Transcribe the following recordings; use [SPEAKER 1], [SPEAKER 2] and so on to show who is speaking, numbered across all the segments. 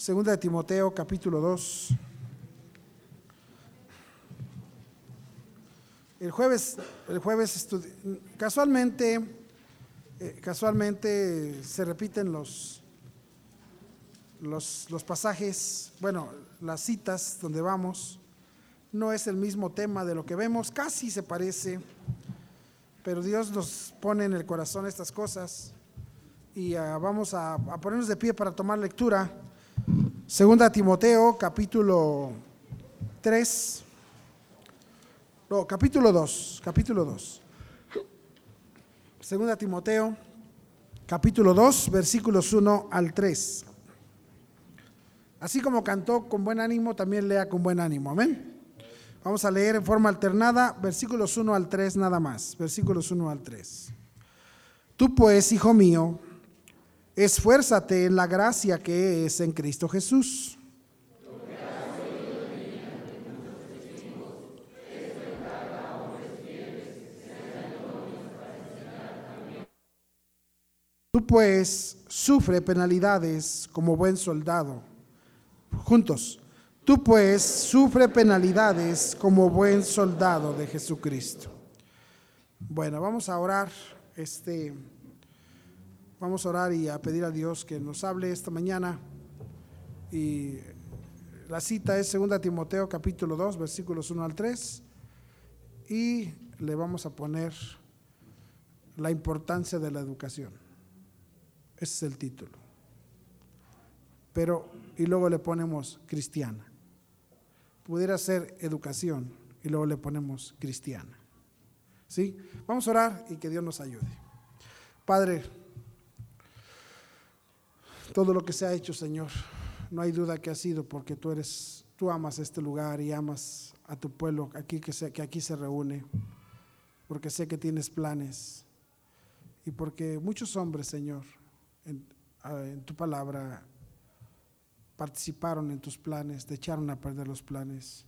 [SPEAKER 1] Segunda de Timoteo, capítulo 2. El jueves, el jueves casualmente, eh, casualmente se repiten los, los, los pasajes, bueno, las citas donde vamos. No es el mismo tema de lo que vemos, casi se parece, pero Dios nos pone en el corazón estas cosas y ah, vamos a, a, ponernos de pie para tomar lectura. Segunda Timoteo, capítulo 3. No, capítulo 2, capítulo 2. Segunda Timoteo, capítulo 2, versículos 1 al 3. Así como cantó con buen ánimo, también lea con buen ánimo. Amén. Vamos a leer en forma alternada versículos 1 al 3 nada más. Versículos 1 al 3. Tú pues, hijo mío, esfuérzate en la gracia que es en Cristo Jesús. Tú pues sufre penalidades como buen soldado. Juntos. Tú pues sufre penalidades como buen soldado de Jesucristo. Bueno, vamos a orar. Este, vamos a orar y a pedir a Dios que nos hable esta mañana. Y la cita es 2 Timoteo capítulo 2, versículos 1 al 3. Y le vamos a poner la importancia de la educación. Ese es el título. Pero, y luego le ponemos cristiana. Pudiera ser educación y luego le ponemos cristiana. ¿Sí? Vamos a orar y que Dios nos ayude. Padre, todo lo que se ha hecho, Señor, no hay duda que ha sido porque tú eres, tú amas este lugar y amas a tu pueblo aquí que, que aquí se reúne, porque sé que tienes planes y porque muchos hombres, Señor, en, en tu palabra participaron en tus planes, te echaron a perder los planes.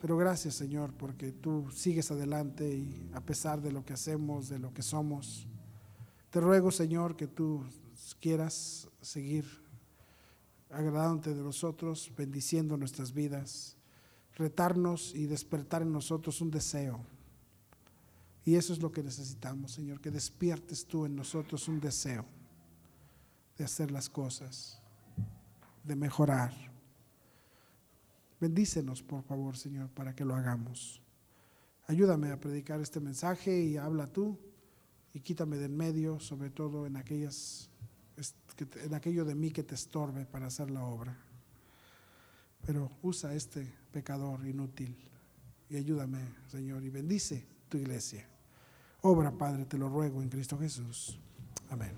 [SPEAKER 1] Pero gracias Señor, porque tú sigues adelante y a pesar de lo que hacemos, de lo que somos, te ruego Señor que tú quieras seguir agradándote de nosotros, bendiciendo nuestras vidas, retarnos y despertar en nosotros un deseo. Y eso es lo que necesitamos, Señor, que despiertes tú en nosotros un deseo de hacer las cosas, de mejorar. Bendícenos, por favor, Señor, para que lo hagamos. Ayúdame a predicar este mensaje y habla tú y quítame del medio, sobre todo en aquellas en aquello de mí que te estorbe para hacer la obra. Pero usa este pecador inútil y ayúdame, Señor, y bendice tu iglesia. Obra, Padre, te lo ruego en Cristo Jesús. Amén.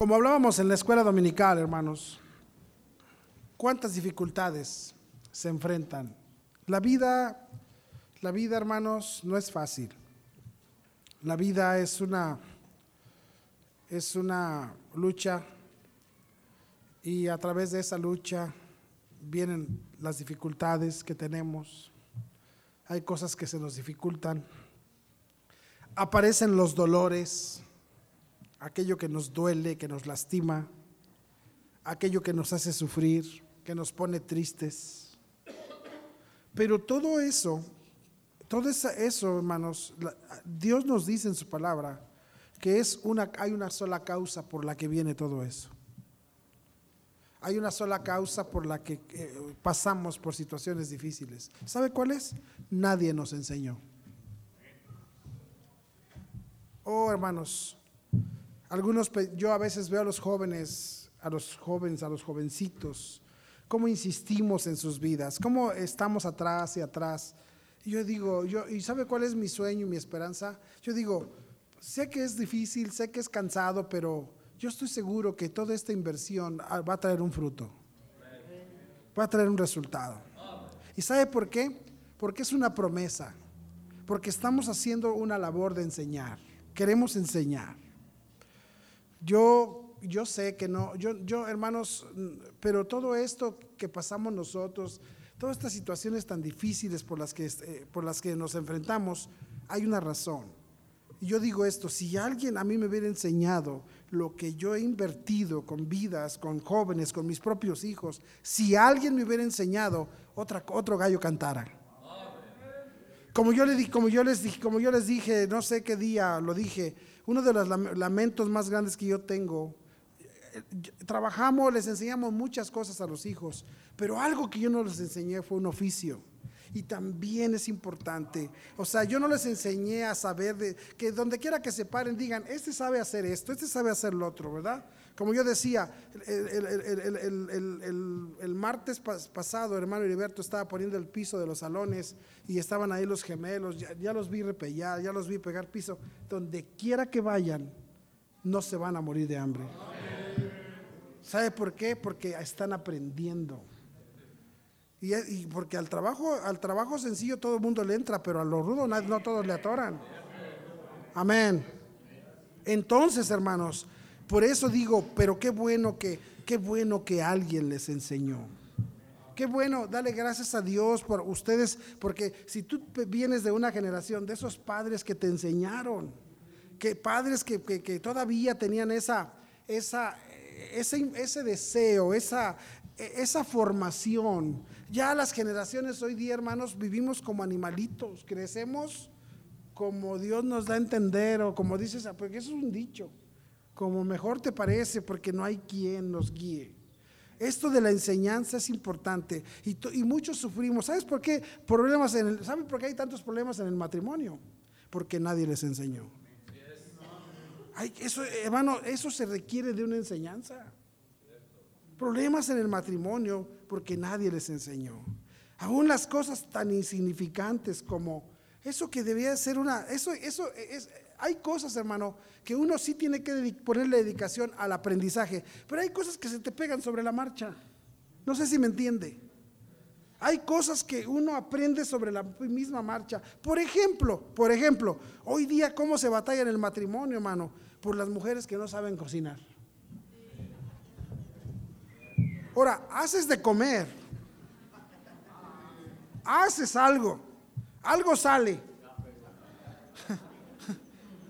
[SPEAKER 1] Como hablábamos en la escuela dominical, hermanos, cuántas dificultades se enfrentan. La vida, la vida, hermanos, no es fácil. La vida es una es una lucha y a través de esa lucha vienen las dificultades que tenemos. Hay cosas que se nos dificultan. Aparecen los dolores, aquello que nos duele, que nos lastima, aquello que nos hace sufrir que nos pone tristes. Pero todo eso, todo eso, hermanos, Dios nos dice en su palabra que es una, hay una sola causa por la que viene todo eso. Hay una sola causa por la que eh, pasamos por situaciones difíciles. ¿Sabe cuál es? Nadie nos enseñó. Oh, hermanos, algunos, yo a veces veo a los jóvenes, a los jóvenes, a los jovencitos, cómo insistimos en sus vidas, cómo estamos atrás y atrás. Y yo digo, yo, ¿y sabe cuál es mi sueño y mi esperanza? Yo digo, sé que es difícil, sé que es cansado, pero yo estoy seguro que toda esta inversión ah, va a traer un fruto, va a traer un resultado. ¿Y sabe por qué? Porque es una promesa, porque estamos haciendo una labor de enseñar, queremos enseñar. Yo yo sé que no, yo, yo hermanos, pero todo esto que pasamos nosotros, todas estas situaciones tan difíciles por las que, eh, por las que nos enfrentamos, hay una razón. Y yo digo esto, si alguien a mí me hubiera enseñado lo que yo he invertido con vidas, con jóvenes, con mis propios hijos, si alguien me hubiera enseñado, otra, otro gallo cantara. Como yo, le, como, yo les dije, como yo les dije, no sé qué día lo dije, uno de los lamentos más grandes que yo tengo, trabajamos, les enseñamos muchas cosas a los hijos, pero algo que yo no les enseñé fue un oficio. Y también es importante. O sea, yo no les enseñé a saber de, que donde quiera que se paren digan, este sabe hacer esto, este sabe hacer lo otro, ¿verdad? Como yo decía, el, martes pasado, hermano Heriberto estaba poniendo el piso de los salones y estaban ahí los gemelos, ya, los vi repellar, ya los vi pegar piso. Donde quiera que vayan, no se van a morir de hambre. ¿Sabe por qué? Porque están aprendiendo. Y, porque al trabajo, al trabajo sencillo todo el mundo le entra, pero a lo rudo no, todos le atoran. Amén. Entonces, hermanos, por eso digo, pero qué bueno que, qué bueno que alguien les enseñó. Qué bueno, dale gracias a Dios por ustedes, porque si tú vienes de una generación de esos padres que te enseñaron, que padres que, todavía tenían esa, esa, ese, ese deseo, esa, esa formación, ya las generaciones hoy día, hermanos, vivimos como animalitos, crecemos como Dios nos da a entender o como dices, porque eso es un dicho, como mejor te parece porque no hay quien nos guíe. Esto de la enseñanza es importante y, y muchos sufrimos. ¿Sabes por qué? Problemas en el, ¿Saben por qué hay tantos problemas en el matrimonio? Porque nadie les enseñó. Eso, hermano, eso se requiere de una enseñanza. Problemas en el matrimonio porque nadie les enseñó. Aún las cosas tan insignificantes como eso que debía ser una, eso, eso es, hay cosas, hermano, que uno sí tiene que ponerle dedicación al aprendizaje, pero hay cosas que se te pegan sobre la marcha. No sé si me entiende. Hay cosas que uno aprende sobre la misma marcha. Por ejemplo, por ejemplo, hoy día cómo se batalla en el matrimonio, hermano, por las mujeres que no saben cocinar. Ahora, haces de comer, haces algo, algo sale.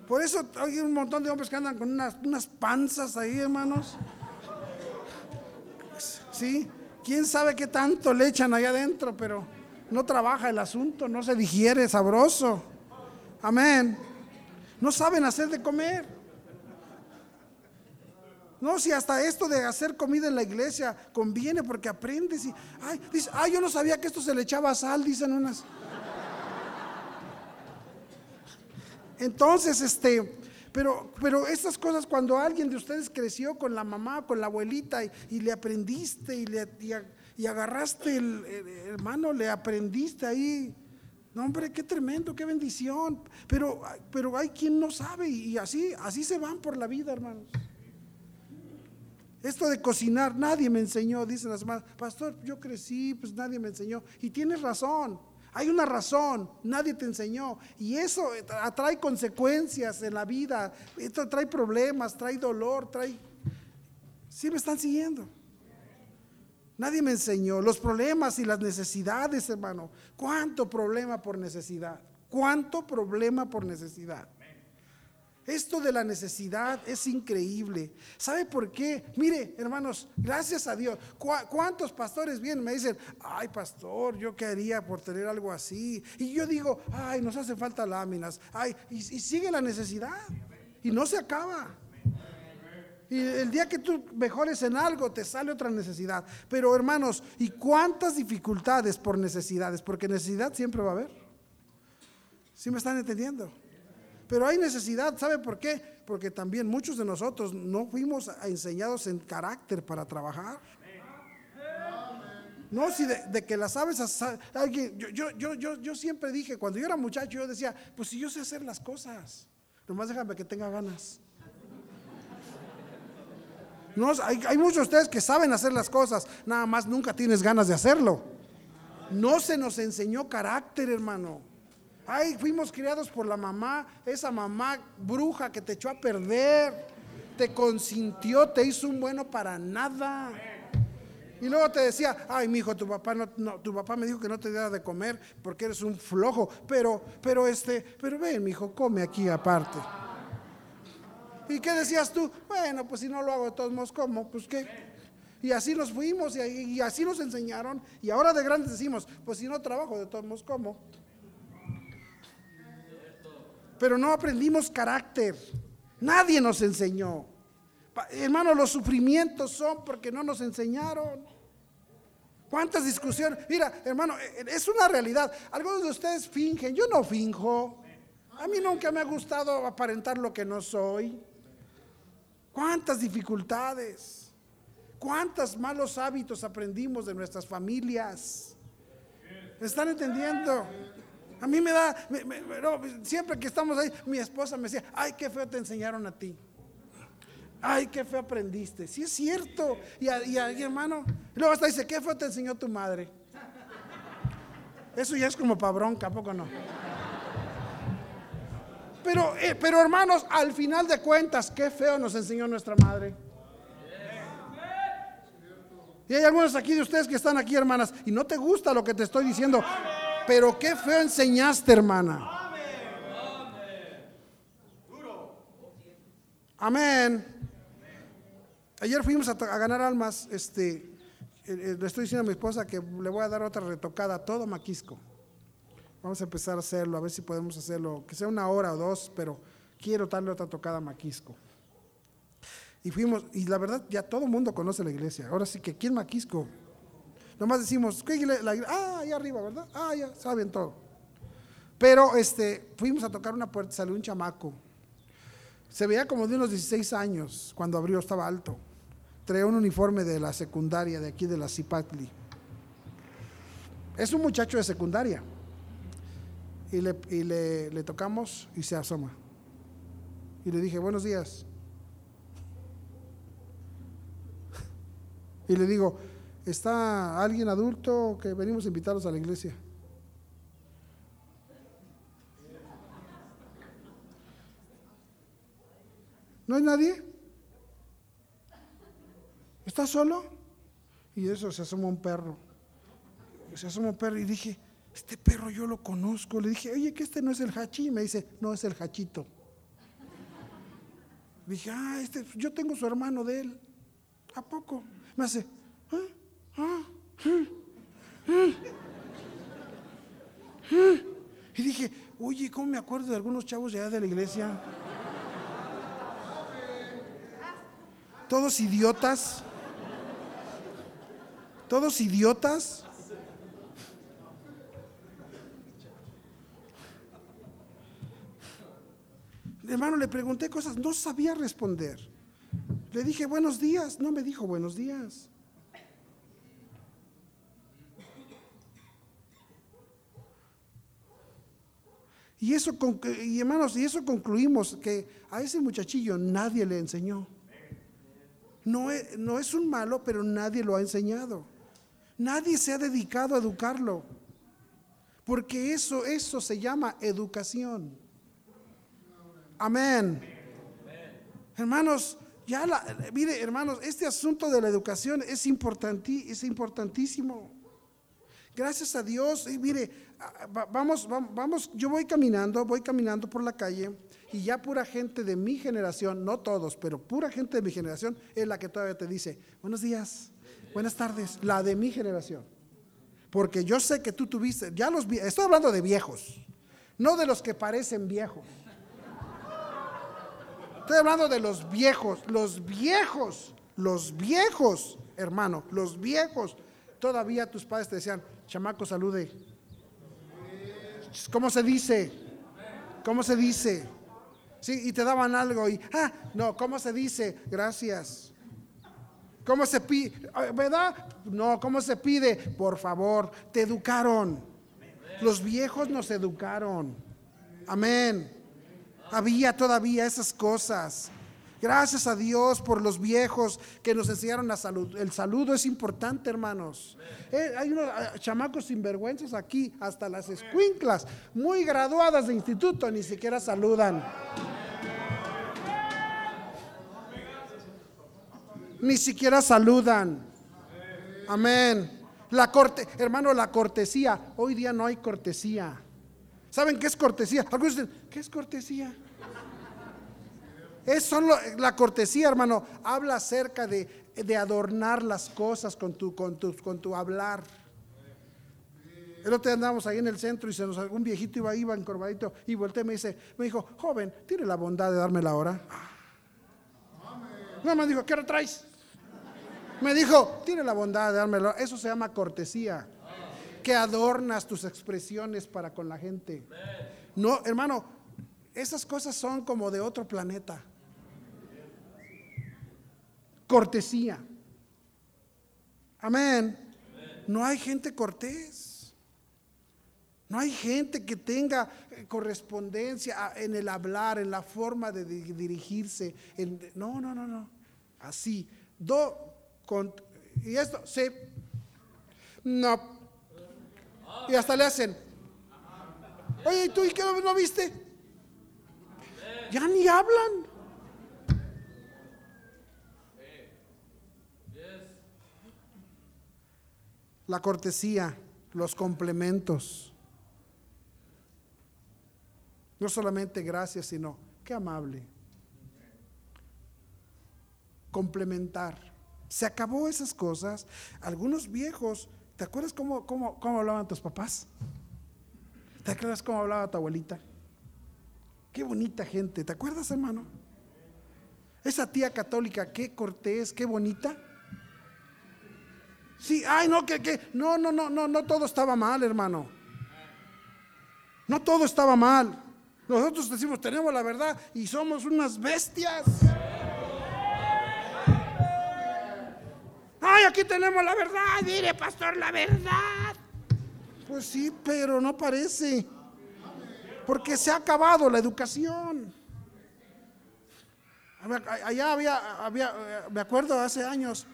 [SPEAKER 1] Por eso hay un montón de hombres que andan con unas, panzas ahí, hermanos. Sí, quién sabe qué tanto le echan allá adentro, pero no trabaja el asunto, no se digiere sabroso. Amén. No saben hacer de comer. No, si hasta esto de hacer comida en la iglesia conviene porque aprendes y, ay, dice, ay, yo no sabía que esto se le echaba sal, dicen unas. Entonces, este, pero, pero estas cosas cuando alguien de ustedes creció con la mamá, con la abuelita y, le aprendiste y, le, y, agarraste el, hermano, le aprendiste ahí. No, hombre, qué tremendo, qué bendición. Pero, pero hay quien no sabe y así, así se van por la vida, hermanos. Esto de cocinar, nadie me enseñó, dicen las mamás. Pastor, yo crecí, pues nadie me enseñó. Y tienes razón, hay una razón, nadie te enseñó. Y eso trae consecuencias en la vida, esto trae problemas, trae dolor, trae... Sí me están siguiendo. Nadie me enseñó los problemas y las necesidades, hermano. ¿Cuánto problema por necesidad? ¿Cuánto problema por necesidad? Esto de la necesidad es increíble. ¿Sabe por qué? Mire, hermanos, gracias a Dios. ¿Cuántos pastores vienen? Me dicen, ay, pastor, yo quería por tener algo así. Y yo digo, ay, nos hace falta láminas. Ay, y, sigue la necesidad. Y no se acaba. Y el día que tú mejores en algo, te sale otra necesidad. Pero hermanos, ¿y cuántas dificultades por necesidades? Porque necesidad siempre va a haber. ¿Sí me están entendiendo? Pero hay necesidad, ¿sabe por qué? Porque también muchos de nosotros no fuimos enseñados en carácter para trabajar. No, si de, que las aves, alguien, yo, yo, yo, yo, siempre dije, cuando yo era muchacho, yo decía, pues si yo sé hacer las cosas, nomás déjame que tenga ganas. No, hay, hay muchos de ustedes que saben hacer las cosas, nada más nunca tienes ganas de hacerlo. No se nos enseñó carácter, hermano. Ay, fuimos criados por la mamá, esa mamá bruja que te echó a perder, te consintió, te hizo un bueno para nada. Y luego te decía, ay, mi hijo, tu papá no, tu papá me dijo que no te diera de comer porque eres un flojo, pero, pero este, pero ven, mi hijo, come aquí aparte. ¿Y qué decías tú? Bueno, pues si no lo hago de todos modos, ¿cómo? Pues qué. Y así nos fuimos y, y así nos enseñaron. Y ahora de grandes decimos, pues si no trabajo de todos modos, ¿cómo? Pero no aprendimos carácter. Nadie nos enseñó. Hermano, los sufrimientos son porque no nos enseñaron. ¿Cuántas discusiones? Mira, hermano, e, e, es una realidad. Algunos de ustedes fingen, yo no finjo. A mí nunca me ha gustado aparentar lo que no soy. ¿Cuántas dificultades? ¿Cuántos malos hábitos aprendimos de nuestras familias? ¿Me están entendiendo? A mí me da, siempre que estamos ahí, mi esposa me decía, ay, qué feo te enseñaron a ti. Ay, qué feo aprendiste. Sí es cierto. Y, y, hermano, luego hasta dice, qué feo te enseñó tu madre. Eso ya es como para bronca, poco no? Pero, eh, pero hermanos, al final de cuentas, qué feo nos enseñó nuestra madre. Y hay algunos aquí de ustedes que están aquí, hermanas, y no te gusta lo que te estoy diciendo, pero qué feo enseñaste, hermana. Amén. Ayer fuimos a, ganar almas. Este, eh, eh, le estoy diciendo a mi esposa que le voy a dar otra retocada a todo Maquisco. Vamos a empezar a hacerlo, a ver si podemos hacerlo, que sea una hora o dos, pero quiero darle otra tocada a Maquisco. Y fuimos, y la verdad, ya todo el mundo conoce la iglesia. Ahora sí que aquí en Maquisco, nomás decimos, ¿qué la Ah, allá arriba, ¿verdad? Ah, ya, saben todo. Pero este, fuimos a tocar una puerta, salió un chamaco. Se veía como de unos 16 años cuando abrió, estaba alto. Traía un uniforme de la secundaria de aquí de la Cipatli. Es un muchacho de secundaria. Y, le, y le tocamos y se asoma. Y le dije, buenos días. Y le digo, ¿está alguien adulto que venimos a invitarlos a la iglesia? ¿No hay nadie? ¿Está solo? Y eso se asoma un perro. Se asoma un perro y dije, este perro yo lo conozco. Le dije, oye, que este no es el hachi. Y me dice, no es el hachito. Dije, ah, este, yo tengo su hermano de él. ¿A poco? Me hace, y dije, oye, ¿cómo me acuerdo de algunos chavos ya de la iglesia? Todos idiotas. Todos idiotas. Hermano, le pregunté cosas, no sabía responder. Le dije buenos días, no me dijo buenos días. Y eso, y hermanos, y eso concluimos que a ese muchachillo nadie le enseñó. No es, no es un malo, pero nadie lo ha enseñado. Nadie se ha dedicado a educarlo. Porque eso, eso se llama educación. Amén. Hermanos, ya la, mire, hermanos, este asunto de la educación es, es importantísimo. Gracias a Dios, y mire, vamos, vamos, yo voy caminando, voy caminando por la calle y ya pura gente de mi generación, no todos, pero pura gente de mi generación es la que todavía te dice, buenos días, buenas tardes, la de mi generación. Porque yo sé que tú tuviste, ya los, estoy hablando de viejos, no de los que parecen viejos. Estoy hablando de los viejos, los viejos, los viejos, hermano, los viejos. Todavía tus padres te decían, chamaco, salude. ¿Cómo se dice? ¿Cómo se dice? Sí, y te daban algo y, ah, no, ¿cómo se dice? Gracias. ¿Cómo se pide? ¿Verdad? No, ¿cómo se pide? Por favor, te educaron. Los viejos nos educaron. Amén. Había todavía esas cosas. Gracias a Dios por los viejos que nos enseñaron la salud. El saludo es importante, hermanos. Eh, hay unos ah, chamacos sinvergüenzas aquí, hasta las escuinclas, muy graduadas de instituto, ni siquiera saludan. Ni siquiera saludan. Amén. La corte, hermano, la cortesía. Hoy día no hay cortesía. ¿Saben qué es cortesía? Algunos dicen, ¿qué es cortesía? Es solo la cortesía, hermano. Habla acerca de, de adornar las cosas con tu, con, con tu hablar. El otro día andábamos ahí en el centro y se nos un viejito iba, iba encorvadito y volteé y me dice, me dijo, joven, tiene la bondad de darme la hora. No me dijo, ¿qué hora traes? Me dijo, tiene la bondad de darme la hora. Eso se llama cortesía. Que adornas tus expresiones para con la gente. No, hermano, esas cosas son como de otro planeta. Cortesía. Amén. No hay gente cortés. No hay gente que tenga eh, correspondencia en el hablar, en la forma de dirigirse. no, no, no, no. Así. Do, y esto, sí. No. Y hasta le hacen. Oye, ¿y tú y qué no viste? Ya ni hablan. La cortesía, los complementos. No solamente gracias, sino qué amable. Complementar. Se acabó esas cosas. Algunos viejos, ¿te acuerdas cómo, cómo, cómo hablaban tus papás? ¿Te acuerdas cómo hablaba tu abuelita? Qué bonita gente. ¿Te acuerdas, hermano? Esa tía católica, qué cortés, qué bonita. Sí, ay, no, que, que, no, no, no, no, no todo estaba mal, hermano. No todo estaba mal. Nosotros decimos, tenemos la verdad y somos unas bestias. Ay, aquí tenemos la verdad, mire, pastor, la verdad. Pues sí, pero no parece. Porque se ha acabado la educación. Allá había, había me acuerdo hace años,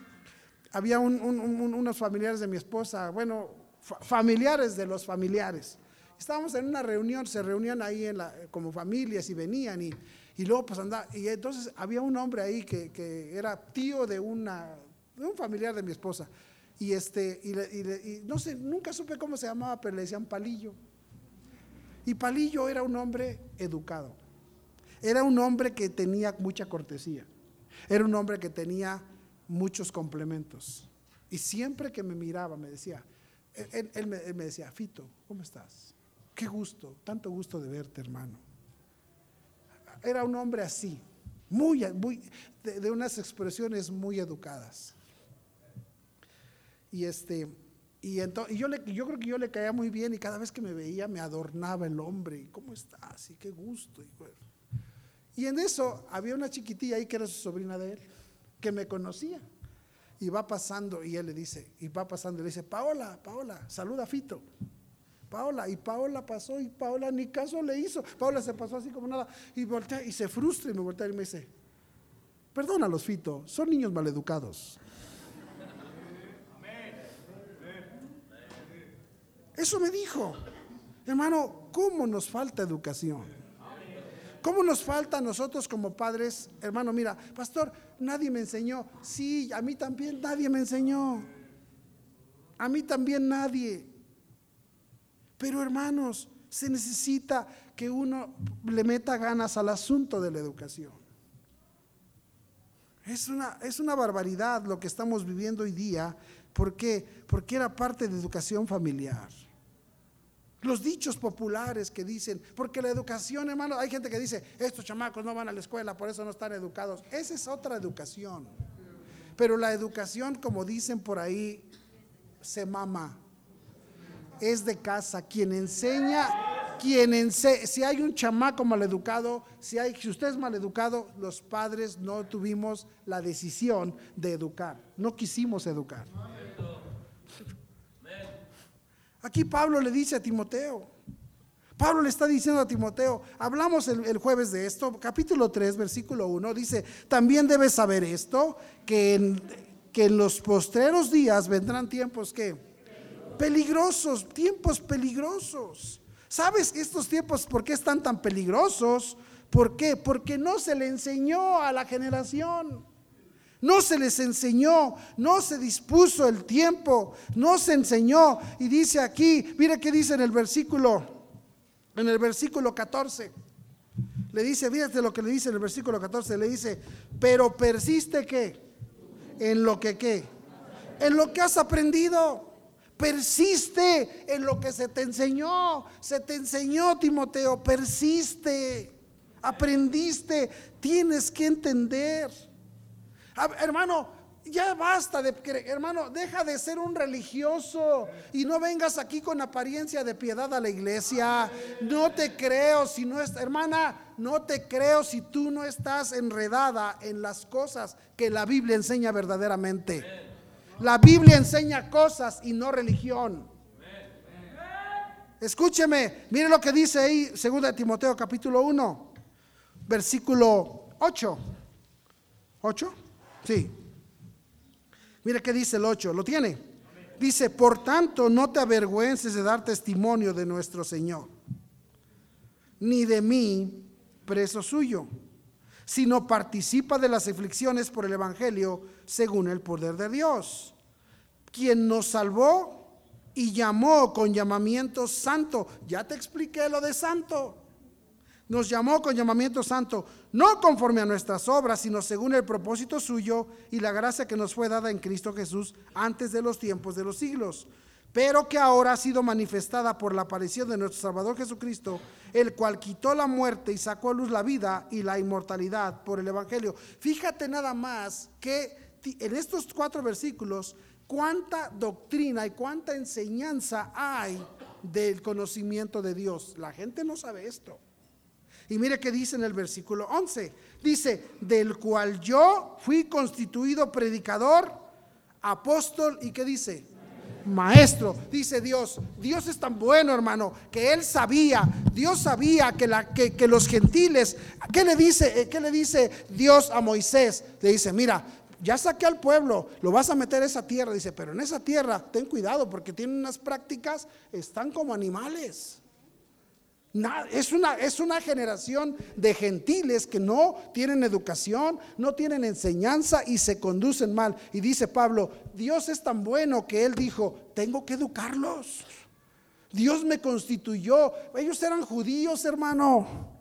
[SPEAKER 1] había unos familiares de mi esposa, bueno, familiares de los familiares Estábamos en una reunión, se reunían ahí como familias y venían y, luego pues andaba, y entonces había un hombre ahí que, era tío de, una, un familiar de mi esposa. Y este, y, no sé, nunca supe cómo se llamaba, pero le decían Palillo. Y Palillo era un hombre educado. Era un hombre que tenía mucha cortesía. Era un hombre que tenía muchos complementos. Y siempre que me miraba me decía, él, me, decía, Fito, ¿cómo estás? Qué gusto, tanto gusto de verte, hermano. Era un hombre así, muy, muy de, unas expresiones muy educadas. Y este, y, entonces, yo, creo que yo le caía muy bien y cada vez que me veía me adornaba el hombre. ¿Cómo estás? Y qué gusto. Y, y en eso había una chiquitilla ahí que era su sobrina de él, que me conocía. Y va pasando y él le dice, y va pasando y le dice, Paola, Paola, saluda a Fito. Paola. Y Paola pasó y Paola ni caso le hizo. Paola se pasó así como nada y voltea y se frustra y me voltea y me dice, perdónalos, Fito, son niños maleducados. Eso me dijo. Hermano, ¿cómo nos falta educación? ¿Cómo nos falta a nosotros como padres? Hermano, mira, pastor, nadie me enseñó. Sí, a mí también nadie me enseñó. A mí también nadie. Pero hermanos, se necesita que uno le meta ganas al asunto de la educación. Es una, es una barbaridad lo que estamos viviendo hoy día. ¿Por qué? Porque era parte de educación familiar. Los dichos populares que dicen, porque la educación, hermano, hay gente que dice, estos chamacos no van a la escuela, por eso no están educados. Esa es otra educación. Pero la educación, como dicen por ahí, se mama es de casa. Quien enseña, quien enseña, si hay un chamaco maleducado, si, hay, si usted es maleducado, los padres no tuvimos la decisión de educar, no quisimos educar. Aquí Pablo le dice a Timoteo, Pablo le está diciendo a Timoteo, hablamos el, jueves de esto, capítulo 3, versículo 1, dice, también debes saber esto, que en, que en los postreros días vendrán tiempos que peligrosos, tiempos peligrosos. ¿Sabes estos tiempos por qué están tan peligrosos? ¿Por qué? Porque no se le enseñó a la generación. No se les enseñó, no se dispuso el tiempo, no se enseñó. Y dice aquí, mire qué dice en el versículo, en el versículo 14. Le dice, fíjate lo que le dice en el versículo 14, le dice, pero persiste qué? En lo que qué? En lo que has aprendido. Persiste en lo que se te enseñó. Se te enseñó, Timoteo. Persiste. Aprendiste. Tienes que entender. Hermano, ya basta de hermano, deja de ser un religioso y no vengas aquí con apariencia de piedad a la iglesia. No te creo si no es, hermana, no te creo si tú no estás enredada en las cosas que la Biblia enseña verdaderamente. La Biblia enseña cosas y no religión. Escúcheme, mire lo que dice ahí, 2 Timoteo capítulo 1, versículo 8. ¿8? Sí. Mire qué dice el 8, ¿lo tiene? Dice, por tanto, no te avergüences de dar testimonio de nuestro Señor, ni de mí, preso suyo, sino participa de las aflicciones por el Evangelio según el poder de Dios, quien nos salvó y llamó con llamamiento santo. Ya te expliqué lo de santo. Nos llamó con llamamiento santo, no conforme a nuestras obras, sino según el propósito suyo y la gracia que nos fue dada en Cristo Jesús antes de los tiempos de los siglos, pero que ahora ha sido manifestada por la aparición de nuestro Salvador Jesucristo, el cual quitó la muerte y sacó a luz la vida y la inmortalidad por el Evangelio. Fíjate nada más que en estos cuatro versículos, cuánta doctrina y cuánta enseñanza hay del conocimiento de Dios. La gente no sabe esto. Y mire qué dice en el versículo 11. Dice, del cual yo fui constituido predicador, apóstol y qué dice? Maestro, dice Dios. Dios es tan bueno, hermano, que él sabía, Dios sabía que, los gentiles, ¿qué le, dice, eh, ¿qué le dice Dios a Moisés? Le dice, mira, ya saqué al pueblo, lo vas a meter a esa tierra. Dice, pero en esa tierra ten cuidado porque tienen unas prácticas, están como animales es, una, es una generación de gentiles que no tienen educación, no tienen enseñanza y se conducen mal. Y dice Pablo, Dios es tan bueno que él dijo, tengo que educarlos. Dios me constituyó. Ellos eran judíos, hermano.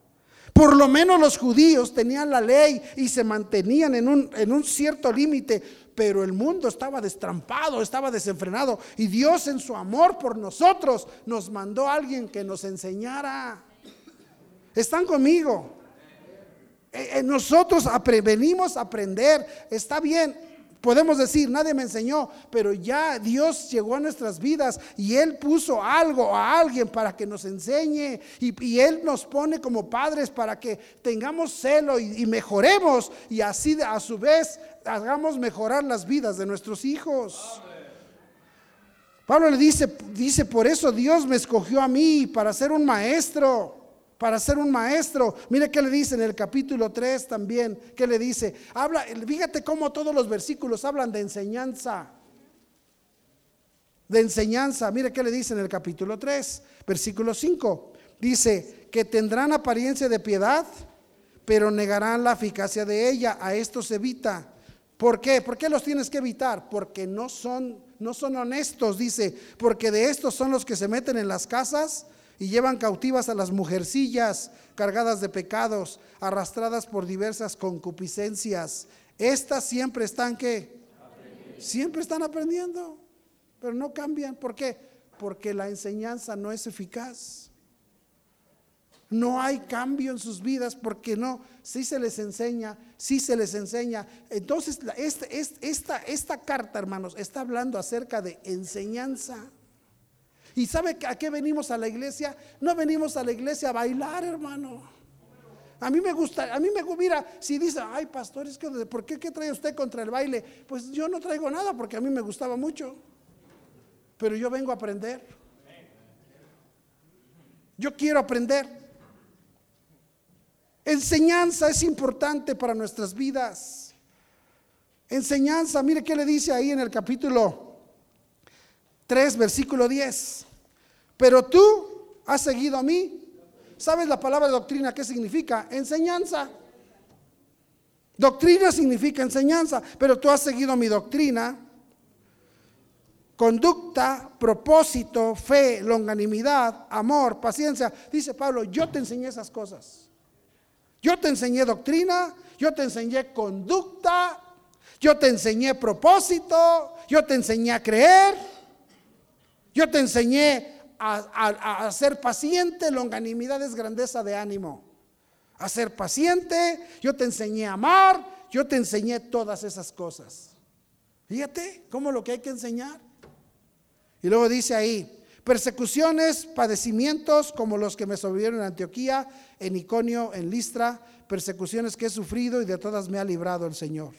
[SPEAKER 1] Por lo menos los judíos tenían la ley y se mantenían en un, en un cierto límite pero el mundo estaba destrampado, estaba desenfrenado. Y Dios en su amor por nosotros nos mandó a alguien que nos enseñara. ¿Están conmigo? Eh, eh, nosotros venimos a aprender. Está bien, Podemos decir, nadie me enseñó, pero ya Dios llegó a nuestras vidas y Él puso algo a alguien para que nos enseñe y, Él nos pone como padres para que tengamos celo y, mejoremos y así a su vez hagamos mejorar las vidas de nuestros hijos. Pablo le dice, dice, por eso Dios me escogió a mí para ser un maestro para ser un maestro. Mire qué le dice en el capítulo 3 también, qué le dice. Habla, fíjate cómo todos los versículos hablan de enseñanza. De enseñanza. Mire qué le dice en el capítulo 3, versículo 5. Dice que tendrán apariencia de piedad, pero negarán la eficacia de ella. A esto se evita. ¿Por qué? ¿Por qué los tienes que evitar? Porque no son, no son honestos, dice, porque de estos son los que se meten en las casas y llevan cautivas a las mujercillas cargadas de pecados, arrastradas por diversas concupiscencias. Estas siempre están que siempre están aprendiendo, pero no cambian. ¿Por qué? Porque la enseñanza no es eficaz. No hay cambio en sus vidas porque no, si se les enseña, si se les enseña. Entonces, esta, esta carta, hermanos, está hablando acerca de enseñanza. ¿Y sabe a qué venimos a la iglesia? No venimos a la iglesia a bailar, hermano. A mí me gusta, a mí me mira, si dice, ay pastor, es que, ¿por qué, qué trae usted contra el baile? Pues yo no traigo nada porque a mí me gustaba mucho. Pero yo vengo a aprender. Yo quiero aprender. Enseñanza es importante para nuestras vidas. Enseñanza, mire qué le dice ahí en el capítulo 3, versículo 10. Pero tú has seguido a mí. ¿Sabes la palabra doctrina qué significa? Enseñanza. Doctrina significa enseñanza, pero tú has seguido mi doctrina. Conducta, propósito, fe, longanimidad, amor, paciencia. Dice Pablo, yo te enseñé esas cosas. Yo te enseñé doctrina, yo te enseñé conducta, yo te enseñé propósito, yo te enseñé a creer, yo te enseñé a, ser paciente, longanimidad es grandeza de ánimo. A ser paciente, yo te enseñé a amar, yo te enseñé todas esas cosas. Fíjate cómo lo que hay que enseñar. Y luego dice ahí, persecuciones, padecimientos como los que me sobrevivieron en Antioquía, en Iconio, en Listra, persecuciones que he sufrido y de todas me ha librado el Señor.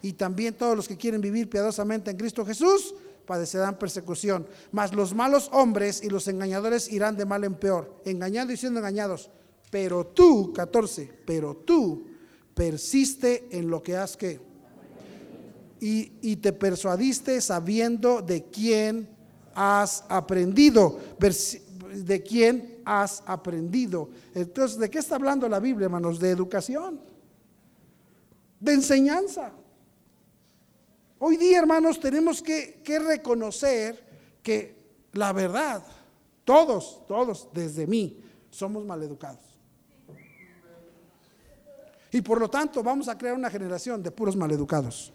[SPEAKER 1] Y también todos los que quieren vivir piadosamente en Cristo Jesús padecerán persecución. Mas los malos hombres y los engañadores irán de mal en peor, engañando y siendo engañados. Pero tú, 14, pero tú persiste en lo que has que. Y, y te persuadiste sabiendo de quién has aprendido, de quién has aprendido. Entonces, ¿de qué está hablando la Biblia, hermanos? De educación, de enseñanza. Hoy día, hermanos, tenemos que, que reconocer que la verdad, todos, todos, desde mí, somos maleducados. Y por lo tanto vamos a crear una generación de puros maleducados.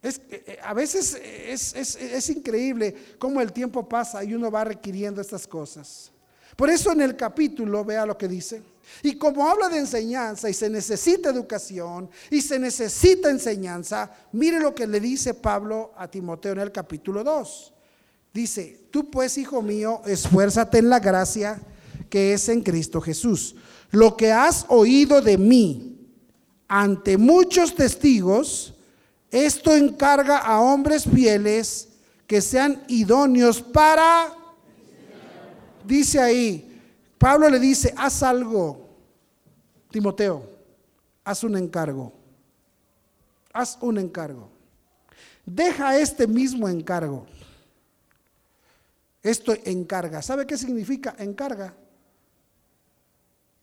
[SPEAKER 1] Es, eh, eh, a veces es, increíble cómo el tiempo pasa y uno va requiriendo estas cosas. Por eso en el capítulo, vea lo que dice. Y como habla de enseñanza y se necesita educación y se necesita enseñanza, mire lo que le dice Pablo a Timoteo en el capítulo 2. Dice, tú pues, hijo mío, esfuérzate en la gracia que es en Cristo Jesús. Lo que has oído de mí ante muchos testigos, esto encarga a hombres fieles que sean idóneos para, dice ahí, Pablo le dice, haz algo, Timoteo, haz un encargo, haz un encargo. Deja este mismo encargo. Esto encarga. ¿Sabe qué significa encarga?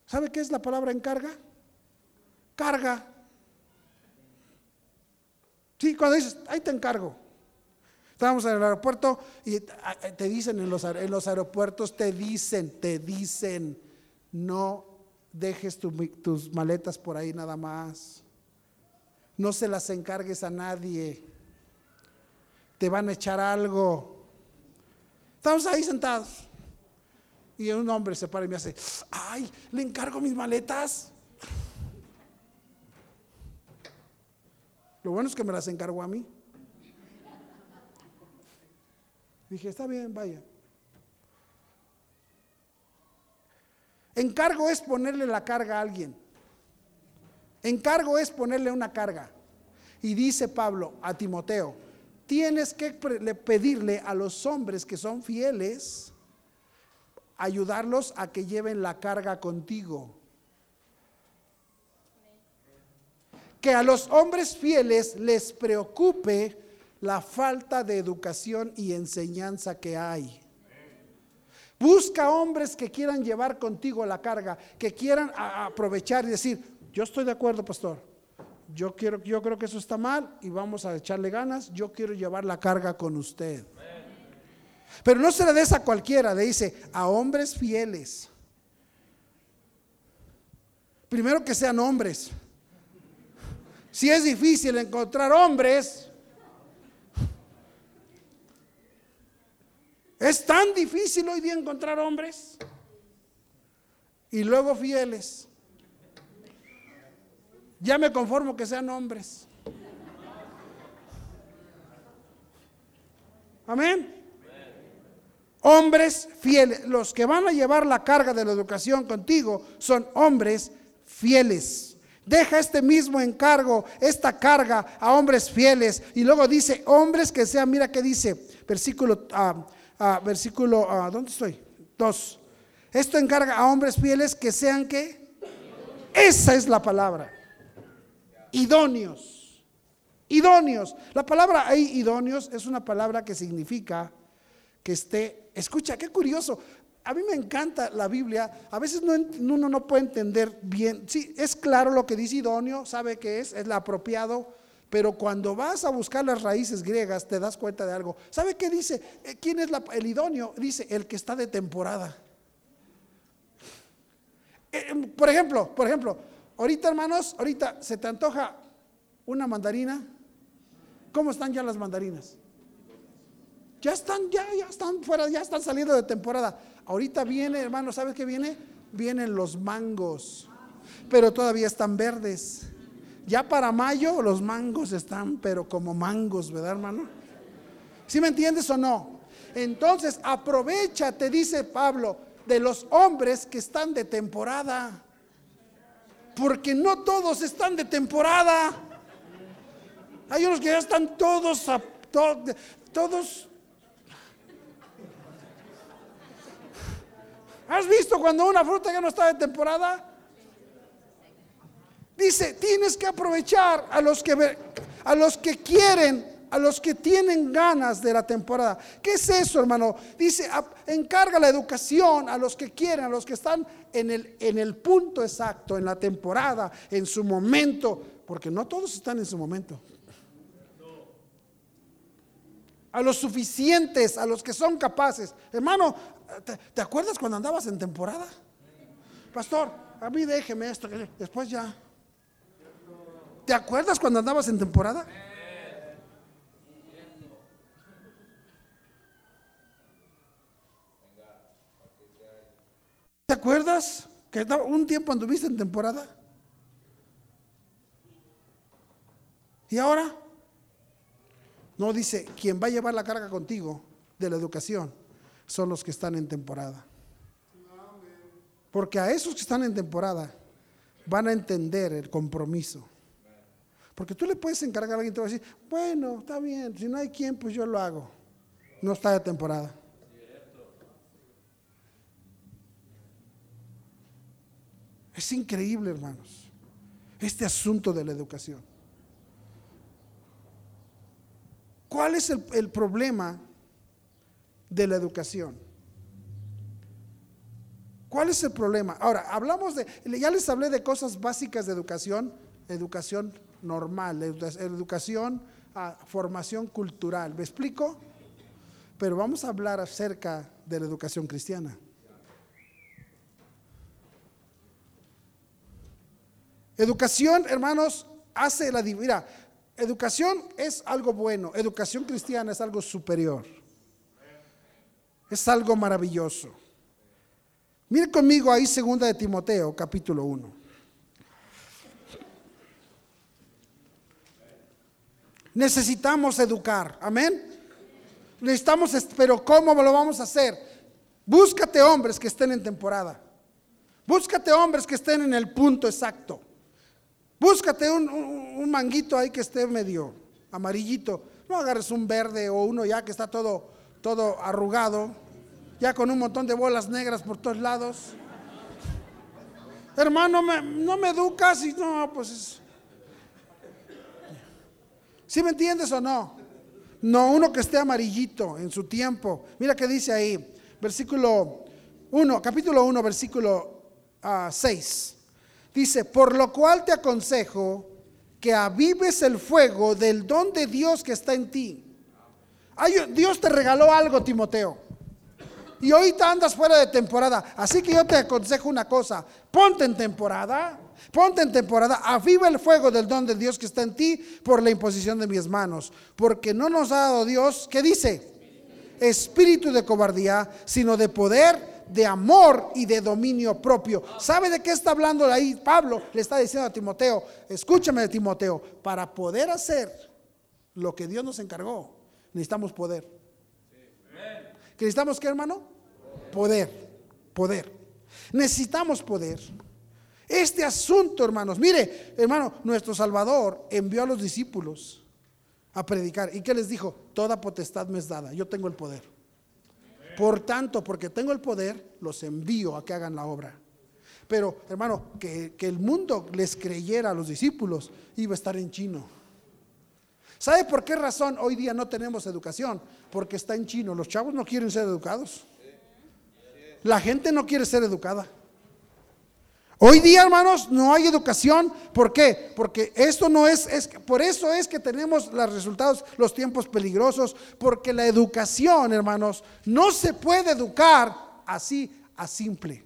[SPEAKER 1] ¿Sabe qué es la palabra encarga? Carga. Sí, cuando dices, ahí te encargo. Estábamos en el aeropuerto y te dicen en los, aeropuertos, te dicen, te dicen, no dejes tus maletas por ahí nada más. No se las encargues a nadie. Te van a echar algo. Estamos ahí sentados. Y un hombre se para y me hace, ay, le encargo mis maletas. Lo bueno es que me las encargó a mí. Dije, está bien, vaya. Encargo es ponerle la carga a alguien. Encargo es ponerle una carga. Y dice Pablo a Timoteo, tienes que pedirle a los hombres que son fieles, ayudarlos a que lleven la carga contigo. Que a los hombres fieles les preocupe la falta de educación y enseñanza que hay. Busca hombres que quieran llevar contigo la carga, que quieran aprovechar y decir, yo estoy de acuerdo, pastor. Yo quiero yo creo que eso está mal y vamos a echarle ganas, yo quiero llevar la carga con usted. Pero no se le des a cualquiera, le dice a hombres fieles. Primero que sean hombres. Si es difícil encontrar hombres, es tan difícil hoy día encontrar hombres y luego fieles. Ya me conformo que sean hombres. Amén. Hombres fieles. Los que van a llevar la carga de la educación contigo son hombres fieles. Deja este mismo encargo, esta carga a hombres fieles. Y luego dice, hombres que sean, mira que dice, versículo, uh, versículo, uh, ¿dónde estoy? Dos. Esto encarga a hombres fieles que sean que, esa es la palabra. Idóneos. Idóneos. La palabra ahí, idóneos, es una palabra que significa que esté, escucha, qué curioso. A mí me encanta la Biblia. A veces no, uno no puede entender bien. Sí, es claro lo que dice idóneo, sabe que es, es lo apropiado. Pero cuando vas a buscar las raíces griegas, te das cuenta de algo. ¿Sabe qué dice? Eh, ¿Quién es el idóneo? Dice, el que está de temporada. Eh, em, por ejemplo, por ejemplo, ahorita hermanos, ahorita se te antoja una mandarina. ¿Cómo están ya las mandarinas? Ya están, ya, ya están fuera, ya están saliendo de temporada. Ahorita viene, hermano, ¿sabes qué viene? Vienen los mangos, pero todavía están verdes. Ya para mayo los mangos están, pero como mangos, ¿verdad, hermano? ¿Sí me entiendes o no? Entonces, aprovecha, te dice Pablo, de los hombres que están de temporada. Porque no todos están de temporada. Hay unos que ya están todos, todos ¿Has visto cuando una fruta ya no está de temporada? Dice, tienes que aprovechar a los que, a los que quieren, a los que tienen ganas de la temporada. ¿Qué es eso, hermano? Dice, encarga la educación a los que quieren, a los que están en el, en el punto exacto, en la temporada, en su momento, porque no todos están en su momento. A los suficientes, a los que son capaces. Hermano, ¿Te, acuerdas cuando andabas en temporada? Pastor, a mí déjeme esto, después ya. ¿Te acuerdas cuando andabas en temporada? ¿Te acuerdas que un tiempo anduviste en temporada? ¿Y ahora? No dice, quien va a llevar la carga contigo de la educación son los que están en temporada. Porque a esos que están en temporada van a entender el compromiso. Porque tú le puedes encargar a alguien y te va a decir, bueno, está bien, si no hay quien, pues yo lo hago. No está de temporada. Es increíble, hermanos, este asunto de la educación. ¿Cuál es el, el problema de la educación. ¿Cuál es el problema? Ahora, hablamos de, ya les hablé de cosas básicas de educación, educación normal, educación, ah, formación cultural. ¿Me explico? Pero vamos a hablar acerca de la educación cristiana. Educación, hermanos, hace la... Mira, educación es algo bueno, educación cristiana es algo superior. Es algo maravilloso. Mire conmigo ahí segunda de Timoteo, capítulo 1. Necesitamos educar, amén. Necesitamos, pero ¿cómo lo vamos a hacer? Búscate hombres que estén en temporada. Búscate hombres que estén en el punto exacto. Búscate un, manguito ahí que esté medio amarillito. No agarres un verde o uno ya que está todo todo arrugado, ya con un montón de bolas negras por todos lados. Hermano, no me educas y no, pues ¿Sí me entiendes o no? No, uno que esté amarillito en su tiempo. Mira que dice ahí, versículo 1, capítulo 1, versículo 6. Dice, por lo cual te aconsejo que avives el fuego del don de Dios que está en ti Dios te regaló algo, Timoteo. Y ahorita andas fuera de temporada. Así que yo te aconsejo una cosa. Ponte en temporada. Ponte en temporada. Aviva el fuego del don de Dios que está en ti por la imposición de mis manos. Porque no nos ha dado Dios, ¿qué dice? Espíritu de cobardía, sino de poder, de amor y de dominio propio. ¿Sabe de qué está hablando ahí? Pablo le está diciendo a Timoteo, escúchame Timoteo, para poder hacer lo que Dios nos encargó, necesitamos poder. ¿Que necesitamos qué, hermano? Poder, poder. Necesitamos poder. Este asunto, hermanos, mire, hermano, nuestro Salvador envió a los discípulos a predicar. ¿Y qué les dijo? Toda potestad me es dada, yo tengo el poder. Por tanto, porque tengo el poder, los envío a que hagan la obra. Pero, hermano, que, que el mundo les creyera a los discípulos, iba a estar en chino. ¿Sabe por qué razón hoy día no tenemos educación? Porque está en chino. Los chavos no quieren ser educados. La gente no quiere ser educada. Hoy día, hermanos, no hay educación. ¿Por qué? Porque esto no es, es, por eso es que tenemos los resultados, los tiempos peligrosos, porque la educación, hermanos, no se puede educar así a simple.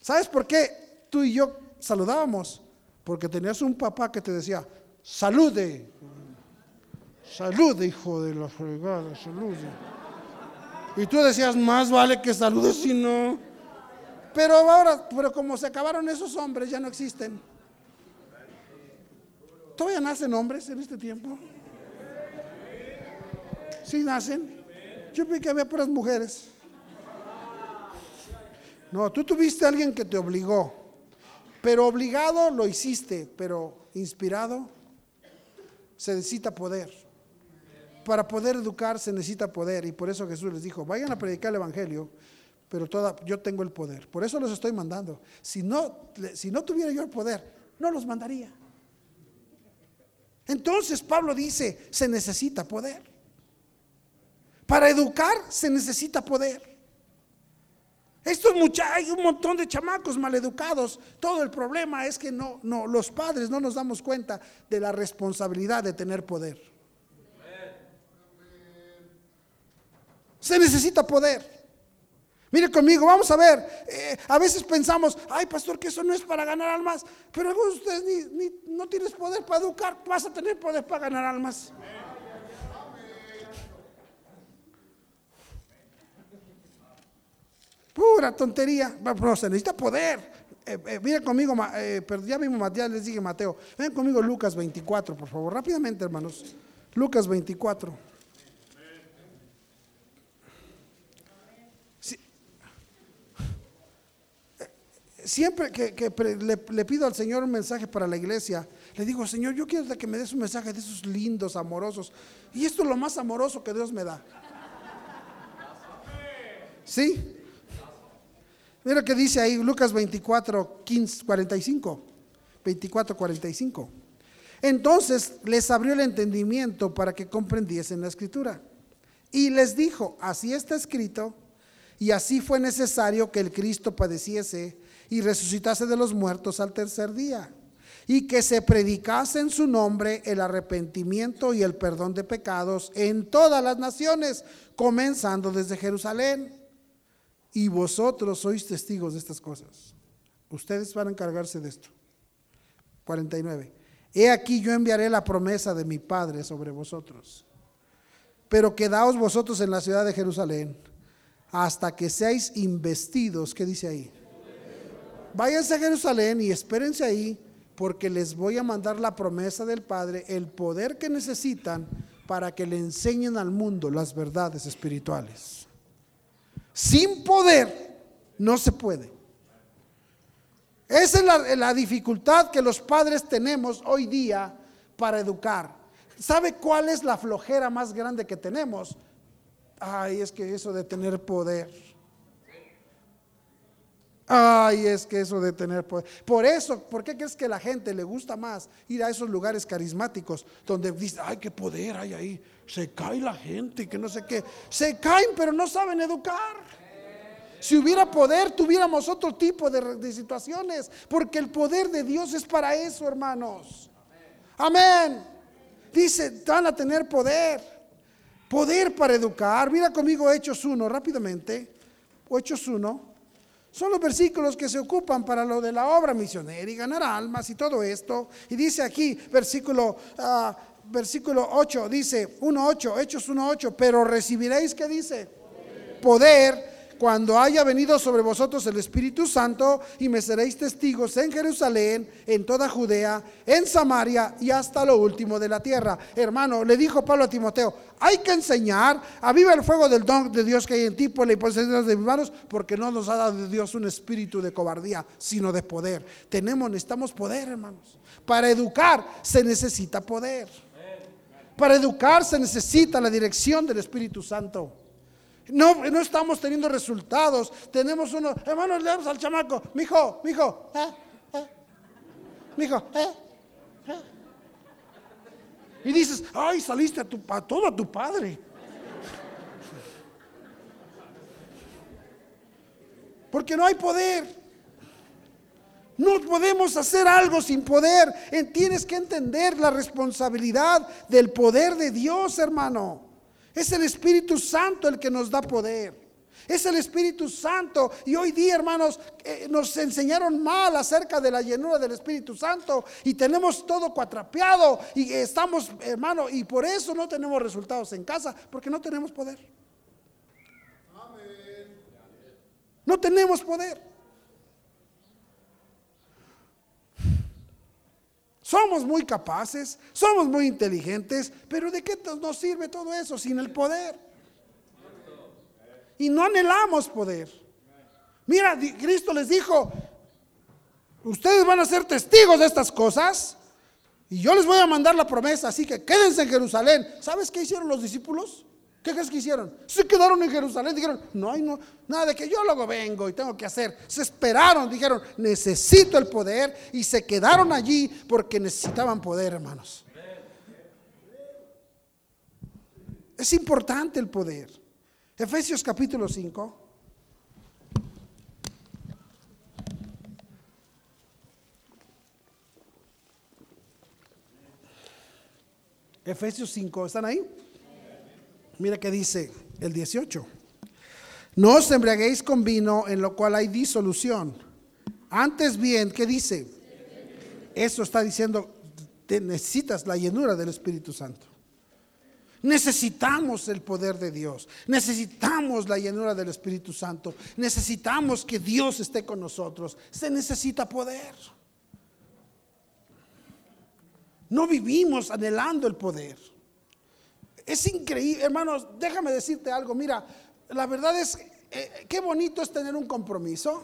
[SPEAKER 1] ¿Sabes por qué tú y yo saludábamos? Porque tenías un papá que te decía, salude, salude, hijo de la fregada, salude. Y tú decías, más vale que saludes si no. Pero ahora, pero como se acabaron esos hombres, ya no existen. ¿Todavía nacen hombres en este tiempo? Sí nacen. Yo pensé que había puras mujeres. No, tú tuviste a alguien que te obligó. Pero obligado lo hiciste, pero inspirado se necesita poder. Para poder educar se necesita poder. Y por eso Jesús les dijo, vayan a predicar el Evangelio pero toda, yo tengo el poder. Por eso los estoy mandando. Si no, si no tuviera yo el poder, no los mandaría. Entonces Pablo dice, se necesita poder. Para educar se necesita poder. Estos muchachos, hay un montón de chamacos maleducados. Todo el problema es que no, no, los padres no nos damos cuenta de la responsabilidad de tener poder. Se necesita poder. Mire conmigo, vamos a ver. Eh, a veces pensamos, ay pastor, que eso no es para ganar almas. Pero algunos de ustedes ni, no tienes poder para educar, vas a tener poder para ganar almas. Pura tontería. Pero se necesita poder. Eh, eh, miren conmigo, pero ya mismo Matías les dije Mateo. Ven conmigo Lucas 24, por favor, rápidamente, hermanos. Lucas 24. Siempre que, le, pido al Señor un mensaje para la iglesia, le digo, Señor, yo quiero que me des un mensaje de esos lindos, amorosos. Y esto es lo más amoroso que Dios me da. ¿Sí? Mira que dice ahí Lucas 24, 15, 45. 24, 45. Entonces les abrió el entendimiento para que comprendiesen la escritura. Y les dijo, así está escrito, y así fue necesario que el Cristo padeciese y resucitase de los muertos al tercer día, y que se predicase en su nombre el arrepentimiento y el perdón de pecados en todas las naciones, comenzando desde Jerusalén. Y vosotros sois testigos de estas cosas. Ustedes van a encargarse de esto. 49. He aquí yo enviaré la promesa de mi Padre sobre vosotros. Pero quedaos vosotros en la ciudad de Jerusalén hasta que seáis investidos. ¿Qué dice ahí? Váyanse a Jerusalén y espérense ahí porque les voy a mandar la promesa del Padre, el poder que necesitan para que le enseñen al mundo las verdades espirituales. Sin poder no se puede. Esa es la, dificultad que los padres tenemos hoy día para educar. ¿Sabe cuál es la flojera más grande que tenemos? Ay, es que eso de tener poder. Ay, es que eso de tener poder. Por eso, ¿por qué crees que la gente le gusta más ir a esos lugares carismáticos donde dice, ay, qué poder hay ahí? Se cae la gente que no sé qué. Se caen, pero no saben educar. Si hubiera poder, tuviéramos otro tipo de, de situaciones, porque el poder de Dios es para eso, hermanos. Amén. Dice, van a tener poder. Poder para educar. Mira conmigo Hechos 1, rápidamente. Hechos 1. Son los versículos que se ocupan para lo de la obra misionera y ganar almas y todo esto. Y dice aquí, versículo, uh, versículo 8, dice 1.8, Hechos 1.8, pero recibiréis, ¿qué dice? Poder cuando haya venido sobre vosotros el Espíritu Santo y me seréis testigos en Jerusalén, en toda Judea, en Samaria y hasta lo último de la tierra. Hermano, le dijo Pablo a Timoteo, hay que enseñar, aviva el fuego del don de Dios que hay en ti por la hipótesis de mis manos, porque no nos ha dado Dios un espíritu de cobardía, sino de poder. Tenemos, necesitamos poder, hermanos. Para educar se necesita poder. Para educar se necesita la dirección del Espíritu Santo. No, no estamos teniendo resultados. Tenemos uno, hermanos, le damos al chamaco, mijo, mijo, ¿eh? ¿Eh? mijo. ¿eh? Y dices, ay, saliste a, tu, a todo a tu padre. Porque no hay poder. No podemos hacer algo sin poder. Tienes que entender la responsabilidad del poder de Dios, hermano. Es el Espíritu Santo el que nos da poder. Es el Espíritu Santo. Y hoy día, hermanos, eh, nos enseñaron mal acerca de la llenura del Espíritu Santo. Y tenemos todo cuatrapeado. Y estamos, hermano, y por eso no tenemos resultados en casa, porque no tenemos poder. No tenemos poder. Somos muy capaces, somos muy inteligentes, pero ¿de qué nos sirve todo eso sin el poder? Y no anhelamos poder. Mira, Cristo les dijo, ustedes van a ser testigos de estas cosas y yo les voy a mandar la promesa, así que quédense en Jerusalén. ¿Sabes qué hicieron los discípulos? ¿Qué crees que hicieron? Se quedaron en Jerusalén, dijeron, no hay no, nada de que yo luego vengo y tengo que hacer. Se esperaron, dijeron, necesito el poder y se quedaron allí porque necesitaban poder, hermanos. Es importante el poder. Efesios capítulo 5. Efesios 5, ¿están ahí? Mira que dice el 18. No os embriaguéis con vino en lo cual hay disolución. Antes bien, ¿qué dice? Eso está diciendo, necesitas la llenura del Espíritu Santo. Necesitamos el poder de Dios. Necesitamos la llenura del Espíritu Santo. Necesitamos que Dios esté con nosotros. Se necesita poder. No vivimos anhelando el poder. Es increíble, hermanos, déjame decirte algo, mira, la verdad es, eh, qué bonito es tener un compromiso.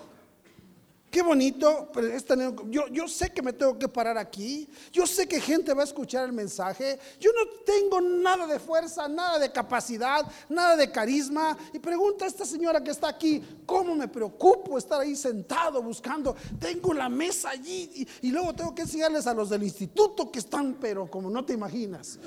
[SPEAKER 1] Qué bonito es tener, yo, yo sé que me tengo que parar aquí, yo sé que gente va a escuchar el mensaje, yo no tengo nada de fuerza, nada de capacidad, nada de carisma. Y pregunta a esta señora que está aquí, ¿cómo me preocupo estar ahí sentado buscando? Tengo la mesa allí y, y luego tengo que enseñarles a los del instituto que están, pero como no te imaginas.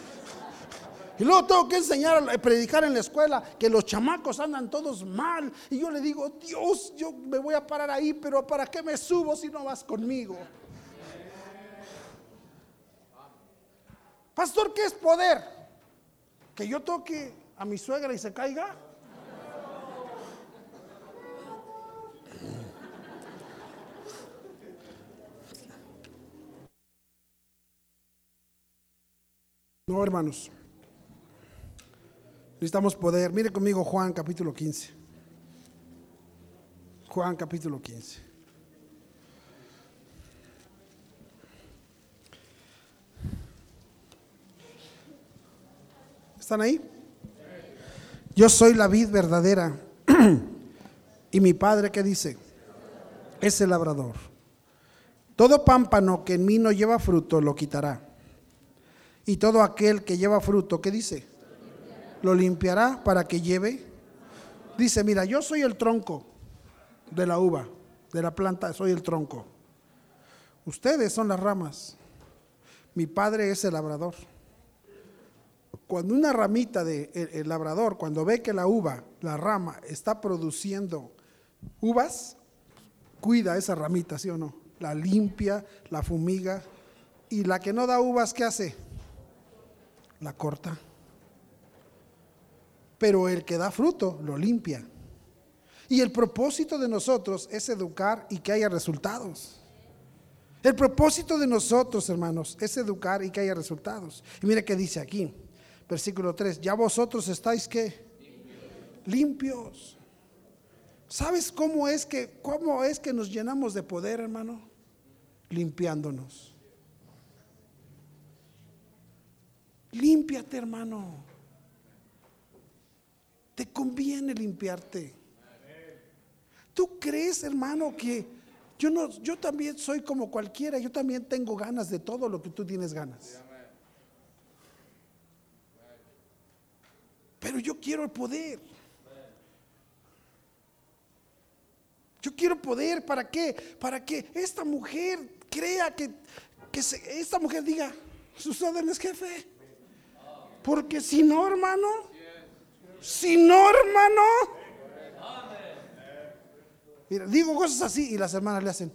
[SPEAKER 1] Y luego tengo que enseñar a predicar en la escuela que los chamacos andan todos mal. Y yo le digo, Dios, yo me voy a parar ahí, pero ¿para qué me subo si no vas conmigo? Pastor, ¿qué es poder? Que yo toque a mi suegra y se caiga. No, hermanos. Necesitamos poder. Mire conmigo Juan capítulo 15. Juan capítulo 15. ¿Están ahí? Yo soy la vid verdadera. y mi padre, ¿qué dice? Es el labrador. Todo pámpano que en mí no lleva fruto lo quitará. Y todo aquel que lleva fruto, ¿qué dice? Lo limpiará para que lleve. Dice, mira, yo soy el tronco de la uva, de la planta, soy el tronco. Ustedes son las ramas. Mi padre es el labrador. Cuando una ramita de el, labrador, cuando ve que la uva, la rama, está produciendo uvas, cuida esa ramita, ¿sí o no? La limpia, la fumiga. Y la que no da uvas, ¿qué hace? La corta pero el que da fruto lo limpia. Y el propósito de nosotros es educar y que haya resultados. El propósito de nosotros, hermanos, es educar y que haya resultados. Y mire qué dice aquí, versículo 3, ya vosotros estáis que limpios. ¿Sabes cómo es que cómo es que nos llenamos de poder, hermano? Limpiándonos. Límpiate, hermano. Te conviene limpiarte. ¿Tú crees, hermano, que yo no yo también soy como cualquiera, yo también tengo ganas de todo lo que tú tienes ganas? Pero yo quiero el poder. Yo quiero poder, ¿para qué? Para que esta mujer crea que, que esta mujer diga, sus órdenes, jefe. Porque si no, hermano, si no, hermano, digo cosas así y las hermanas le hacen.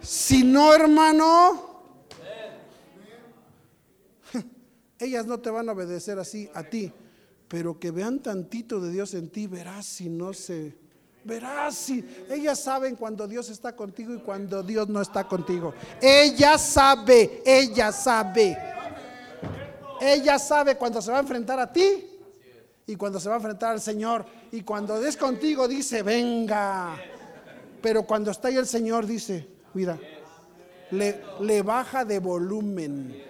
[SPEAKER 1] Si no, hermano, ellas no te van a obedecer así a ti, pero que vean tantito de Dios en ti, verás si no se... Verás si ellas saben cuando Dios está contigo y cuando Dios no está contigo. Ella sabe, ella sabe. Ella sabe cuando se va a enfrentar a ti y cuando se va a enfrentar al Señor. Y cuando es contigo dice, venga. Pero cuando está ahí el Señor dice, mira, le, baja de volumen.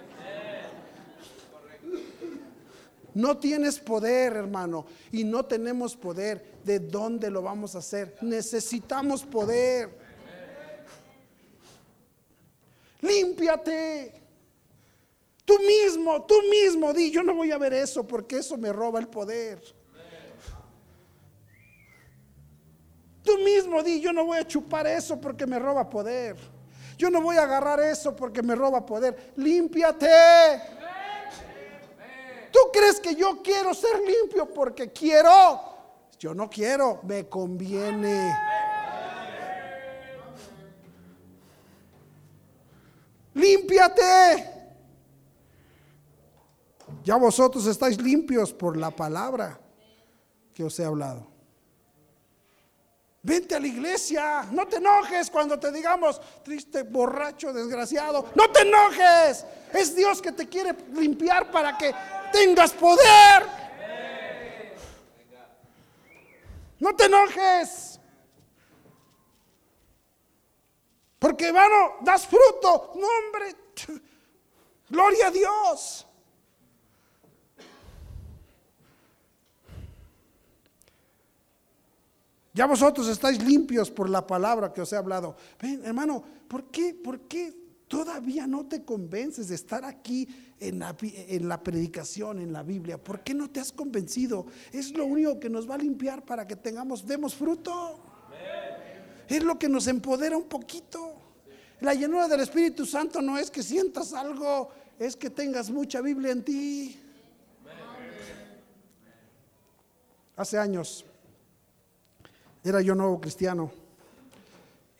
[SPEAKER 1] No tienes poder, hermano, y no tenemos poder. ¿De dónde lo vamos a hacer? Necesitamos poder. Límpiate. Tú mismo, tú mismo, di, yo no voy a ver eso porque eso me roba el poder. Tú mismo di, yo no voy a chupar eso porque me roba poder. Yo no voy a agarrar eso porque me roba poder. Límpiate. ¿Tú crees que yo quiero ser limpio porque quiero? Yo no quiero, me conviene. Límpiate. Ya vosotros estáis limpios por la palabra que os he hablado. Vente a la iglesia, no te enojes cuando te digamos triste, borracho, desgraciado. No te enojes. Es Dios que te quiere limpiar para que tengas poder. No te enojes. Porque, hermano, das fruto. No, hombre. Gloria a Dios. Ya vosotros estáis limpios por la palabra que os he hablado. Ven, hermano, ¿por qué, por qué todavía no te convences de estar aquí en la, predicación, en la Biblia? ¿Por qué no te has convencido? Es lo único que nos va a limpiar para que tengamos, demos fruto. Es lo que nos empodera un poquito. La llenura del Espíritu Santo no es que sientas algo, es que tengas mucha Biblia en ti. Hace años era yo nuevo cristiano.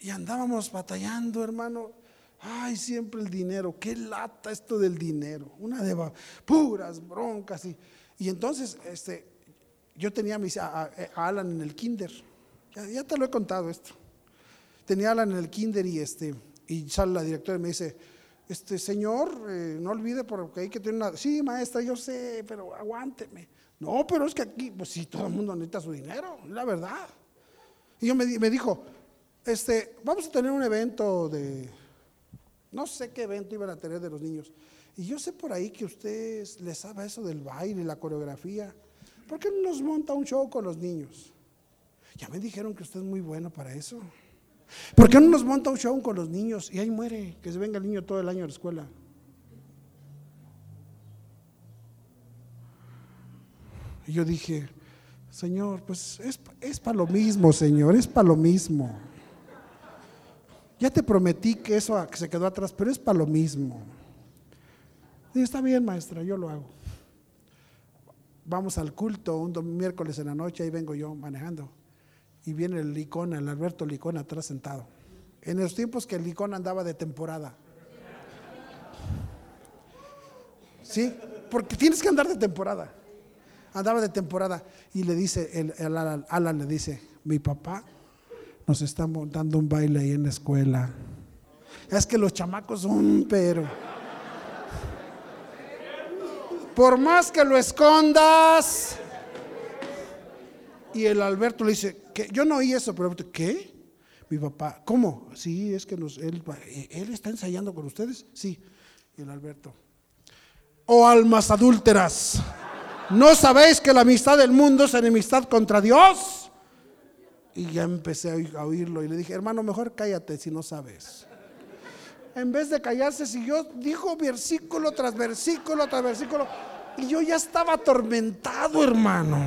[SPEAKER 1] Y andábamos batallando, hermano. Ay, siempre el dinero. Qué lata esto del dinero. Una de puras broncas. Y, y entonces, este, yo tenía a, Alan en el kinder. Ya, te lo he contado esto. Tenía a Alan en el kinder y este, y sale la directora y me dice, este señor, eh, no olvide porque hay que tener una. Sí, maestra, yo sé, pero aguánteme. No, pero es que aquí, pues sí, todo el mundo necesita su dinero, la verdad. Y yo me, me dijo, este, vamos a tener un evento de, no sé qué evento iban a tener de los niños. Y yo sé por ahí que usted le sabe eso del baile, la coreografía. ¿Por qué no nos monta un show con los niños? Ya me dijeron que usted es muy bueno para eso. ¿Por qué no nos monta un show con los niños? Y ahí muere, que se venga el niño todo el año a la escuela. Y yo dije, Señor, pues es, para lo mismo, Señor, es para lo mismo. Ya te prometí que eso se quedó atrás, pero es para lo mismo. Está bien, maestra, yo lo hago. Vamos al culto un miércoles en la noche, ahí vengo yo manejando. Y viene el licón, el Alberto Licón atrás sentado. En los tiempos que el licón andaba de temporada. ¿Sí? Porque tienes que andar de temporada andaba de temporada y le dice, el, Alan, le dice, mi papá nos está montando un baile ahí en la escuela. Es que los chamacos son, pero... Por más que lo escondas. Y el Alberto le dice, que yo no oí eso, pero ¿qué? Mi papá, ¿cómo? Sí, es que nos, él, él está ensayando con ustedes. Sí. Y el Alberto, oh almas adúlteras. ¿No sabéis que la amistad del mundo es enemistad contra Dios? Y ya empecé a oírlo y le dije, hermano, mejor cállate si no sabes. En vez de callarse, siguió, dijo versículo tras versículo tras versículo. Y yo ya estaba atormentado, hermano.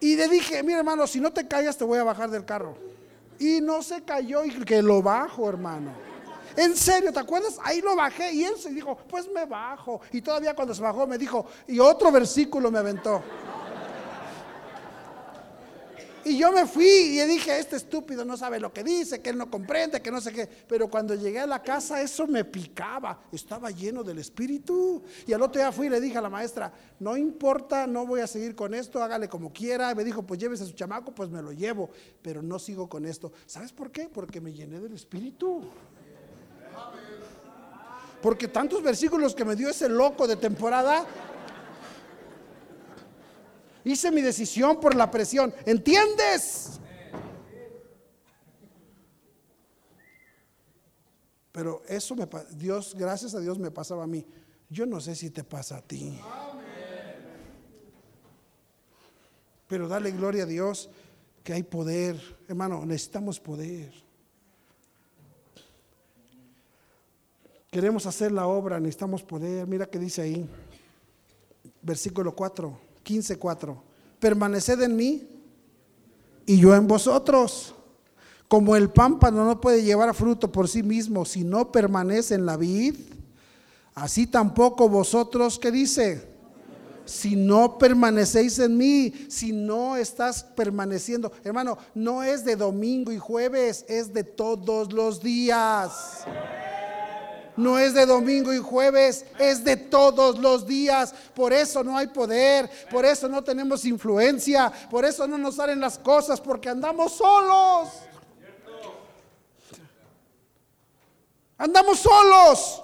[SPEAKER 1] Y le dije, mira hermano, si no te callas te voy a bajar del carro. Y no se cayó y que lo bajo, hermano. En serio, ¿te acuerdas? Ahí lo bajé y él se dijo, pues me bajo. Y todavía cuando se bajó me dijo, y otro versículo me aventó. Y yo me fui y dije, este estúpido no sabe lo que dice, que él no comprende, que no sé qué. Pero cuando llegué a la casa eso me picaba, estaba lleno del Espíritu. Y al otro día fui y le dije a la maestra, no importa, no voy a seguir con esto, hágale como quiera. Y me dijo, pues llévese a su chamaco, pues me lo llevo, pero no sigo con esto. ¿Sabes por qué? Porque me llené del Espíritu. Porque tantos versículos que me dio ese loco de temporada, Hice mi decisión por la presión. ¿Entiendes? Pero eso me Dios, gracias a Dios me pasaba a mí. Yo no sé si te pasa a ti. Pero dale gloria a Dios que hay poder. Hermano, necesitamos poder. Queremos hacer la obra, necesitamos poder. Mira que dice ahí, versículo 4. 15:4. Permaneced en mí y yo en vosotros. Como el pámpano no puede llevar fruto por sí mismo si no permanece en la vid, así tampoco vosotros, ¿qué dice? Si no permanecéis en mí, si no estás permaneciendo, hermano, no es de domingo y jueves, es de todos los días no es de domingo y jueves, es de todos los días. Por eso no hay poder, por eso no tenemos influencia, por eso no nos salen las cosas, porque andamos solos. Andamos solos.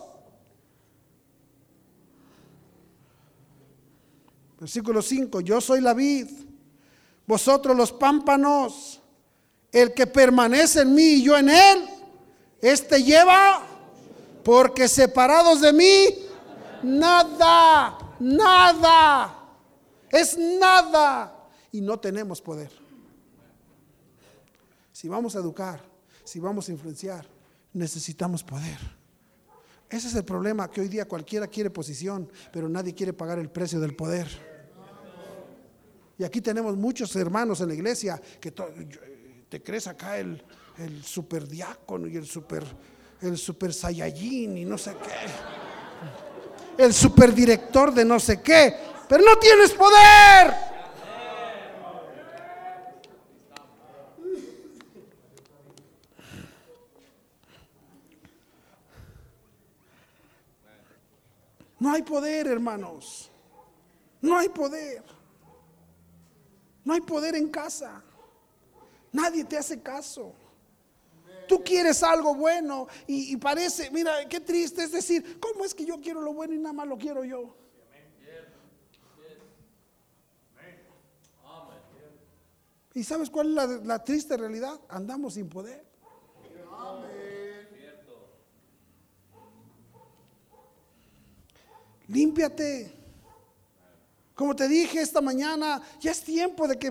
[SPEAKER 1] Versículo 5, yo soy la vid, vosotros los pámpanos, el que permanece en mí y yo en él, este lleva porque separados de mí, nada, nada, es nada. Y no tenemos poder. Si vamos a educar, si vamos a influenciar, necesitamos poder. Ese es el problema, que hoy día cualquiera quiere posición, pero nadie quiere pagar el precio del poder. Y aquí tenemos muchos hermanos en la iglesia que te crees acá el, el superdiácono y el super el super saiyajin y no sé qué, el superdirector de no sé qué, pero no tienes poder. No hay poder, hermanos. No hay poder. No hay poder en casa. Nadie te hace caso. Tú quieres algo bueno y, parece, mira, qué triste es decir, ¿cómo es que yo quiero lo bueno y nada más lo quiero yo? ¿Y sabes cuál es la, la triste realidad? Andamos sin poder. Límpiate. Como te dije esta mañana, ya es tiempo de que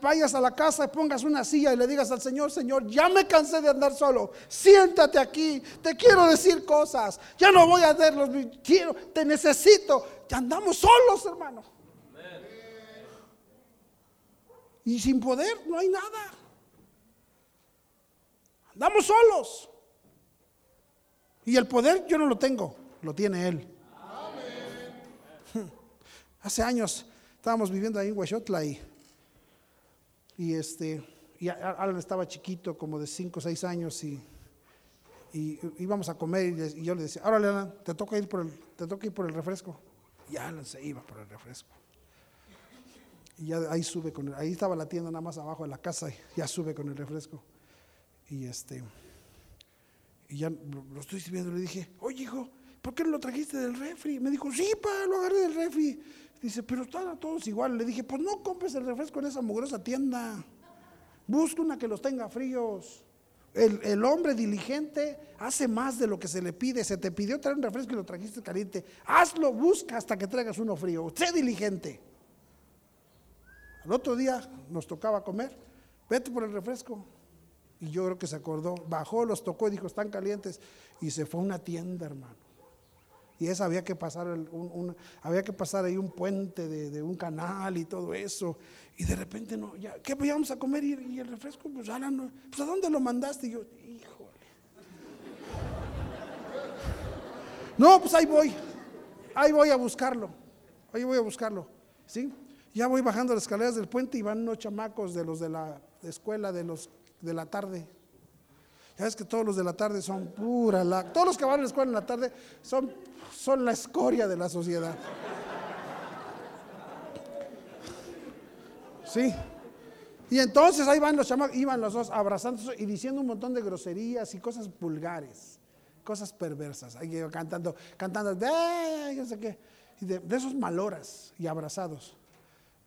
[SPEAKER 1] vayas a la casa pongas una silla y le digas al Señor, Señor, ya me cansé de andar solo. Siéntate aquí, te quiero decir cosas. Ya no voy a hacerlos, quiero, te necesito. Ya andamos solos, hermano. Y sin poder no hay nada. Andamos solos. Y el poder yo no lo tengo, lo tiene Él. Hace años estábamos viviendo ahí en Huachotla y, y este, y Alan estaba chiquito, como de 5 o 6 años, y, y, íbamos a comer y, yo le decía, ahora Alan, te toca ir por el, te toca ir por el refresco. Y Alan se iba por el refresco. Y ya ahí sube con ahí estaba la tienda nada más abajo de la casa y ya sube con el refresco. Y este, y ya lo estoy sirviendo, le dije, oye hijo, ¿por qué no lo trajiste del refri? Me dijo, sí, pa, lo agarré del refri. Dice, pero están a todos igual. Le dije, pues no compres el refresco en esa mugrosa tienda. Busca una que los tenga fríos. El, hombre diligente hace más de lo que se le pide. Se te pidió traer un refresco y lo trajiste caliente. Hazlo, busca hasta que traigas uno frío. Sé diligente. Al otro día nos tocaba comer. Vete por el refresco. Y yo creo que se acordó. Bajó, los tocó y dijo, están calientes. Y se fue a una tienda, hermano y esa había que pasar, un, había que pasar ahí un puente de, un canal y todo eso. Y de repente, no, ya, ¿qué íbamos a comer? Y, el refresco, pues, no, pues ¿a dónde lo mandaste? Y yo, híjole. No, pues ahí voy. Ahí voy a buscarlo. Ahí voy a buscarlo. ¿Sí? Ya voy bajando las escaleras del puente y van unos chamacos de los de la escuela de los de la tarde. Ya ves que todos los de la tarde son pura la, todos los que van a la escuela en la tarde son, son la escoria de la sociedad. Sí. Y entonces ahí van los chamacos, iban los dos abrazándose y diciendo un montón de groserías y cosas vulgares, cosas perversas. Ahí cantando, cantando, de, no sé qué, y de, de esos maloras y abrazados.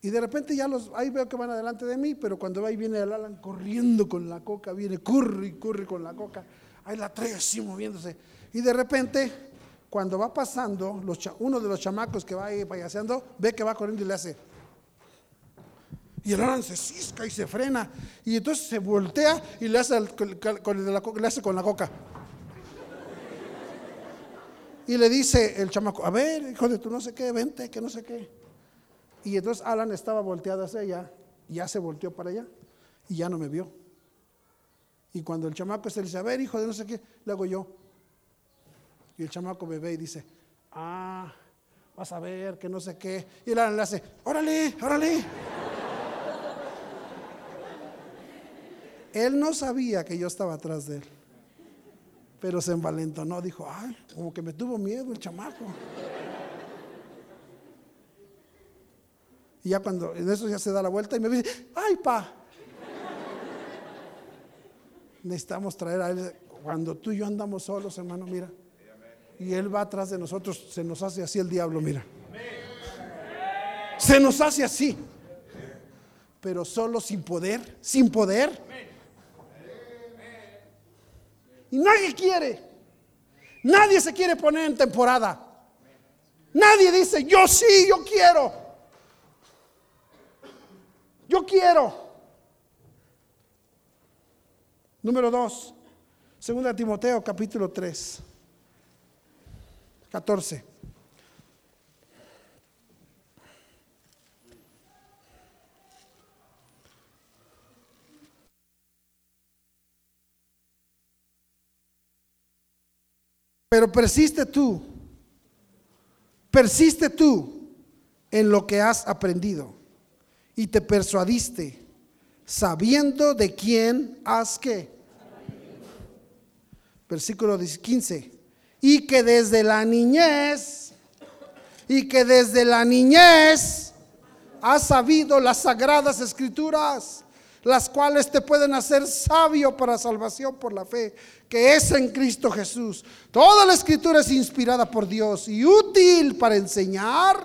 [SPEAKER 1] Y de repente ya los, ahí veo que van adelante de mí, pero cuando ahí viene el Alan corriendo con la coca, viene, corre y corre con la coca, ahí la trae así moviéndose. Y de repente, cuando va pasando, uno de los chamacos que va ahí payaseando, ve que va corriendo y le hace. Y el Alan se cisca y se frena. Y entonces se voltea y le hace, con, la, le hace con la coca. Y le dice el chamaco, a ver, hijo de tú no sé qué, vente, que no sé qué. Y entonces Alan estaba volteado hacia allá, ya se volteó para allá y ya no me vio. Y cuando el chamaco se le dice, a ver, hijo de no sé qué, le hago yo. Y el chamaco me ve y dice, ah, vas a ver que no sé qué. Y el Alan le hace, órale, órale. él no sabía que yo estaba atrás de él, pero se envalentonó, dijo, ay, como que me tuvo miedo el chamaco. Y ya cuando en eso ya se da la vuelta y me dice, ay, pa. Necesitamos traer a él, cuando tú y yo andamos solos, hermano, mira. Y él va atrás de nosotros, se nos hace así el diablo, mira. Se nos hace así. Pero solo sin poder, sin poder. Y nadie quiere. Nadie se quiere poner en temporada. Nadie dice, yo sí, yo quiero. Yo quiero. Número dos, segunda Timoteo capítulo 3, 14. Pero persiste tú, persiste tú en lo que has aprendido y te persuadiste, sabiendo de quién has que. Versículo 15. Y que desde la niñez, y que desde la niñez has sabido las sagradas escrituras, las cuales te pueden hacer sabio para salvación por la fe, que es en Cristo Jesús. Toda la escritura es inspirada por Dios y útil para enseñar,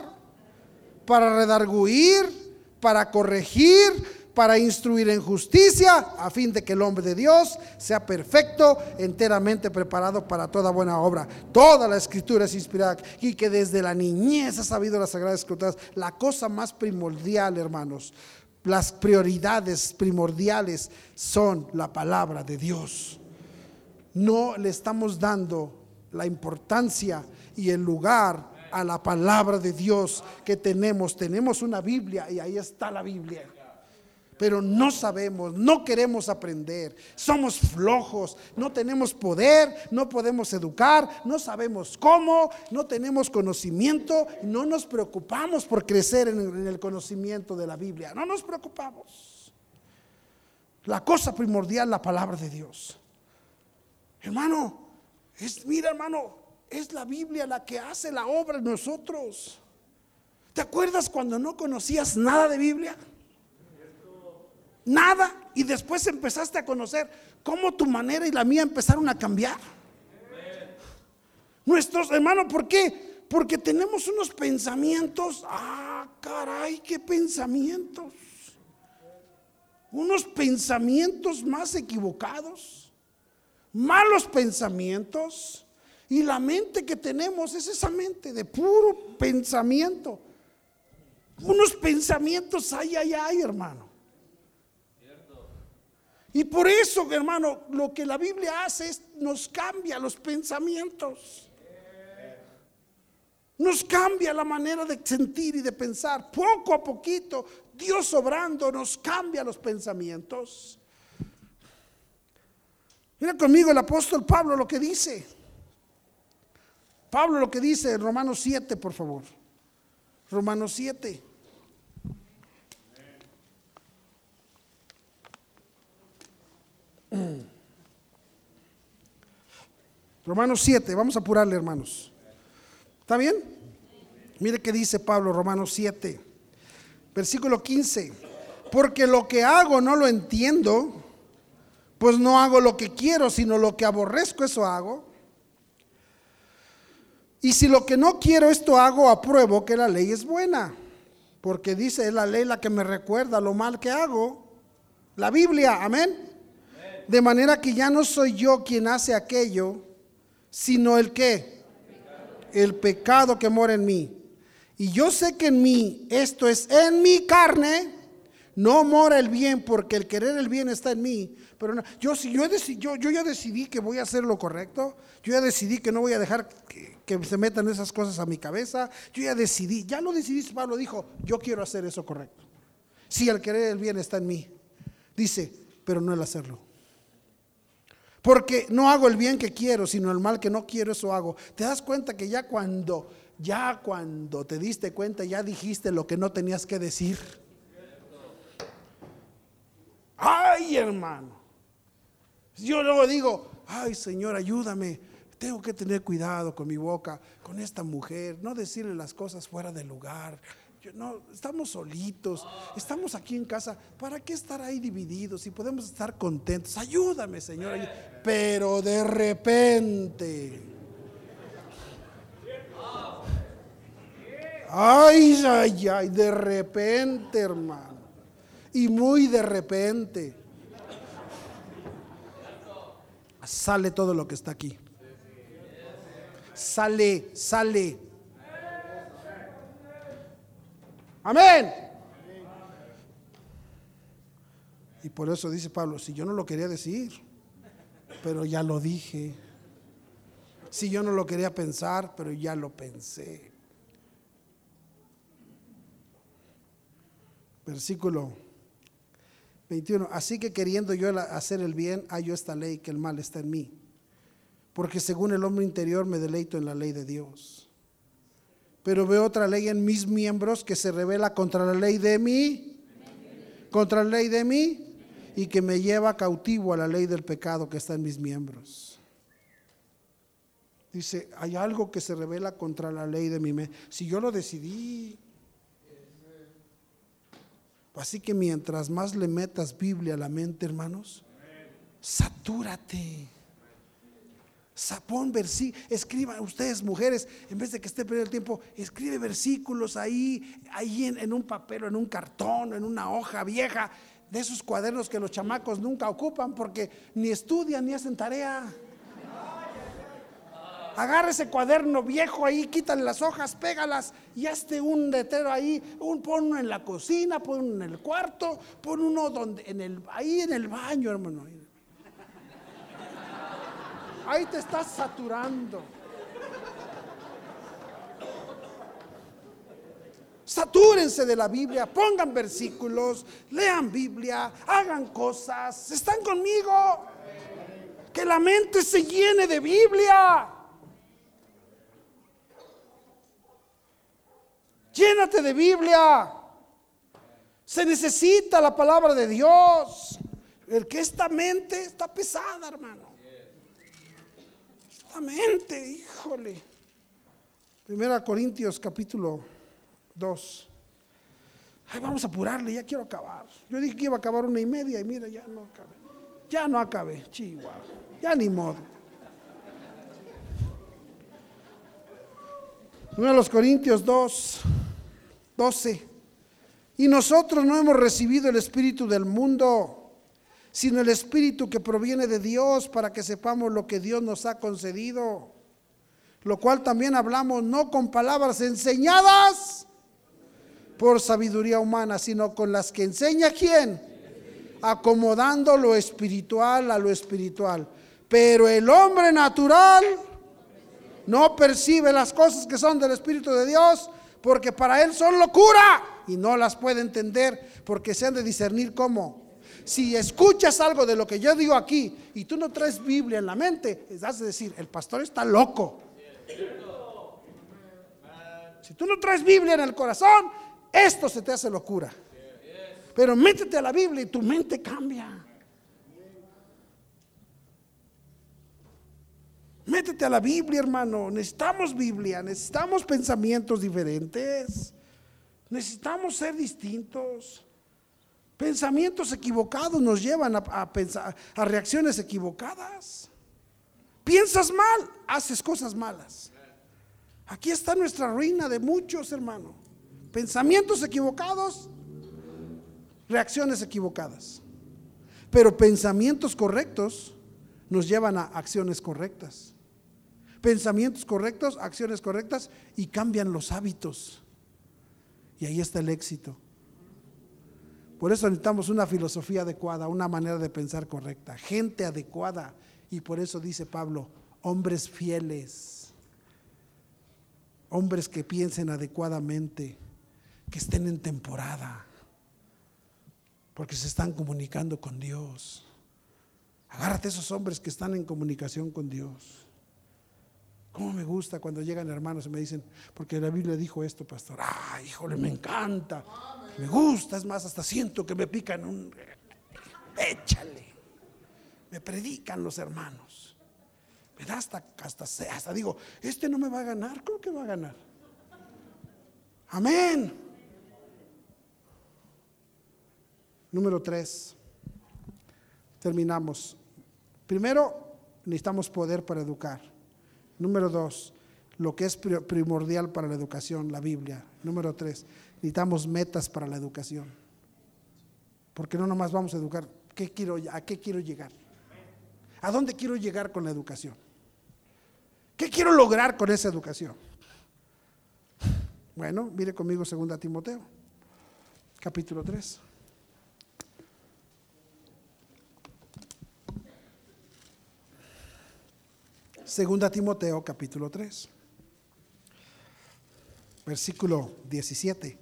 [SPEAKER 1] para redarguir, para corregir, para instruir en justicia, a fin de que el hombre de Dios sea perfecto, enteramente preparado para toda buena obra. Toda la escritura es inspirada y que desde la niñez ha sabido las sagradas escrituras, la cosa más primordial, hermanos, las prioridades primordiales son la palabra de Dios. No le estamos dando la importancia y el lugar a la palabra de Dios que tenemos. Tenemos una Biblia y ahí está la Biblia. Pero no sabemos, no queremos aprender, somos flojos, no tenemos poder, no podemos educar, no sabemos cómo, no tenemos conocimiento, no nos preocupamos por crecer en el conocimiento de la Biblia, no nos preocupamos. La cosa primordial, la palabra de Dios. Hermano, es, mira hermano, es la Biblia la que hace la obra en nosotros. ¿Te acuerdas cuando no conocías nada de Biblia? Nada. Y después empezaste a conocer cómo tu manera y la mía empezaron a cambiar. Nuestros hermanos, ¿por qué? Porque tenemos unos pensamientos. Ah, caray, qué pensamientos. Unos pensamientos más equivocados. Malos pensamientos y la mente que tenemos es esa mente de puro pensamiento. Unos pensamientos ay, ay, ay, hermano. Y por eso, hermano, lo que la Biblia hace es nos cambia los pensamientos. Nos cambia la manera de sentir y de pensar. Poco a poquito, Dios obrando nos cambia los pensamientos. Mira conmigo el apóstol Pablo lo que dice. Pablo lo que dice Romanos 7, por favor. Romanos 7. Romanos 7, vamos a apurarle hermanos. ¿Está bien? Mire qué dice Pablo, Romanos 7, versículo 15. Porque lo que hago no lo entiendo, pues no hago lo que quiero, sino lo que aborrezco, eso hago. Y si lo que no quiero esto hago, apruebo que la ley es buena. Porque dice, es la ley la que me recuerda lo mal que hago. La Biblia, amén. De manera que ya no soy yo quien hace aquello, sino el que, el pecado que mora en mí. Y yo sé que en mí, esto es en mi carne, no mora el bien, porque el querer el bien está en mí. Pero no, yo, si yo, yo, ya decidí que voy a hacer lo correcto, yo ya decidí que no voy a dejar que, se metan esas cosas a mi cabeza, yo ya decidí, ya lo decidí, Pablo dijo, yo quiero hacer eso correcto. Si el querer el bien está en mí, dice, pero no el hacerlo. Porque no hago el bien que quiero, sino el mal que no quiero, eso hago. Te das cuenta que ya cuando, ya cuando te diste cuenta, ya dijiste lo que no tenías que decir. Ay, hermano. Yo luego digo, ay, Señor, ayúdame. Tengo que tener cuidado con mi boca, con esta mujer, no decirle las cosas fuera del lugar. no, estamos solitos, estamos aquí en casa. ¿Para qué estar ahí divididos si podemos estar contentos? Ayúdame, Señor. Pero de repente. Ay, ay, ay, de repente, hermano. Y muy de repente. Sale todo lo que está aquí. Sale, sale. Amén. Y por eso dice Pablo, si yo no lo quería decir, pero ya lo dije. Si yo no lo quería pensar, pero ya lo pensé. Versículo 21. Así que queriendo yo hacer el bien, hallo esta ley que el mal está en mí. Porque según el hombre interior me deleito en la ley de Dios. Pero veo otra ley en mis miembros que se revela contra la ley de mí, contra la ley de mí, y que me lleva cautivo a la ley del pecado que está en mis miembros. Dice, hay algo que se revela contra la ley de mi Si yo lo decidí, Así que mientras más le metas Biblia a la mente, hermanos, satúrate. Pon versículos, escriban ustedes mujeres, en vez de que esté perdiendo el tiempo, escribe versículos ahí, ahí en, en un papel, en un cartón, en una hoja vieja, de esos cuadernos que los chamacos nunca ocupan porque ni estudian ni hacen tarea. Agarra ese cuaderno viejo ahí, quítale las hojas, pégalas y hazte un letrero ahí, un, pon uno en la cocina, pon uno en el cuarto, pon uno donde, en el, ahí en el baño, hermano. Ahí te estás saturando. Satúrense de la Biblia, pongan versículos, lean Biblia, hagan cosas. ¿Están conmigo? Que la mente se llene de Biblia. Llénate de Biblia. Se necesita la palabra de Dios. El que esta mente está pesada, hermano. Esta mente, híjole. Primera Corintios capítulo 2. Ay, vamos a apurarle, ya quiero acabar. Yo dije que iba a acabar una y media y mira, ya no acabé. Ya no acabé, chihuahua. Ya ni modo. De los Corintios 2. 12. Y nosotros no hemos recibido el Espíritu del mundo, sino el Espíritu que proviene de Dios para que sepamos lo que Dios nos ha concedido. Lo cual también hablamos no con palabras enseñadas por sabiduría humana, sino con las que enseña quién, acomodando lo espiritual a lo espiritual. Pero el hombre natural no percibe las cosas que son del Espíritu de Dios porque para él son locura y no las puede entender porque se han de discernir cómo. Si escuchas algo de lo que yo digo aquí y tú no traes Biblia en la mente, es de decir, el pastor está loco. Si tú no traes Biblia en el corazón, esto se te hace locura. Pero métete a la Biblia y tu mente cambia. Métete a la Biblia, hermano. Necesitamos Biblia, necesitamos pensamientos diferentes. Necesitamos ser distintos. Pensamientos equivocados nos llevan a, pensar, a reacciones equivocadas. Piensas mal, haces cosas malas. Aquí está nuestra ruina de muchos, hermano. Pensamientos equivocados, reacciones equivocadas. Pero pensamientos correctos nos llevan a acciones correctas. Pensamientos correctos, acciones correctas y cambian los hábitos. Y ahí está el éxito. Por eso necesitamos una filosofía adecuada, una manera de pensar correcta, gente adecuada. Y por eso dice Pablo, hombres fieles, hombres que piensen adecuadamente, que estén en temporada, porque se están comunicando con Dios. Agárrate esos hombres que están en comunicación con Dios. ¿Cómo me gusta cuando llegan hermanos y me dicen, porque la Biblia dijo esto, pastor? ¡Ay, híjole, me encanta! Me gusta, es más, hasta siento que me pican un... Échale. Me predican los hermanos. Me da hasta, hasta, hasta digo, este no me va a ganar, ¿cómo que va a ganar? Amén. Número tres. Terminamos. Primero, necesitamos poder para educar. Número dos, lo que es primordial para la educación, la Biblia. Número tres, necesitamos metas para la educación. Porque no nomás vamos a educar, ¿qué quiero, ¿a qué quiero llegar? ¿A dónde quiero llegar con la educación? ¿Qué quiero lograr con esa educación? Bueno, mire conmigo 2 Timoteo, capítulo 3. Segunda Timoteo capítulo 3, versículo 17.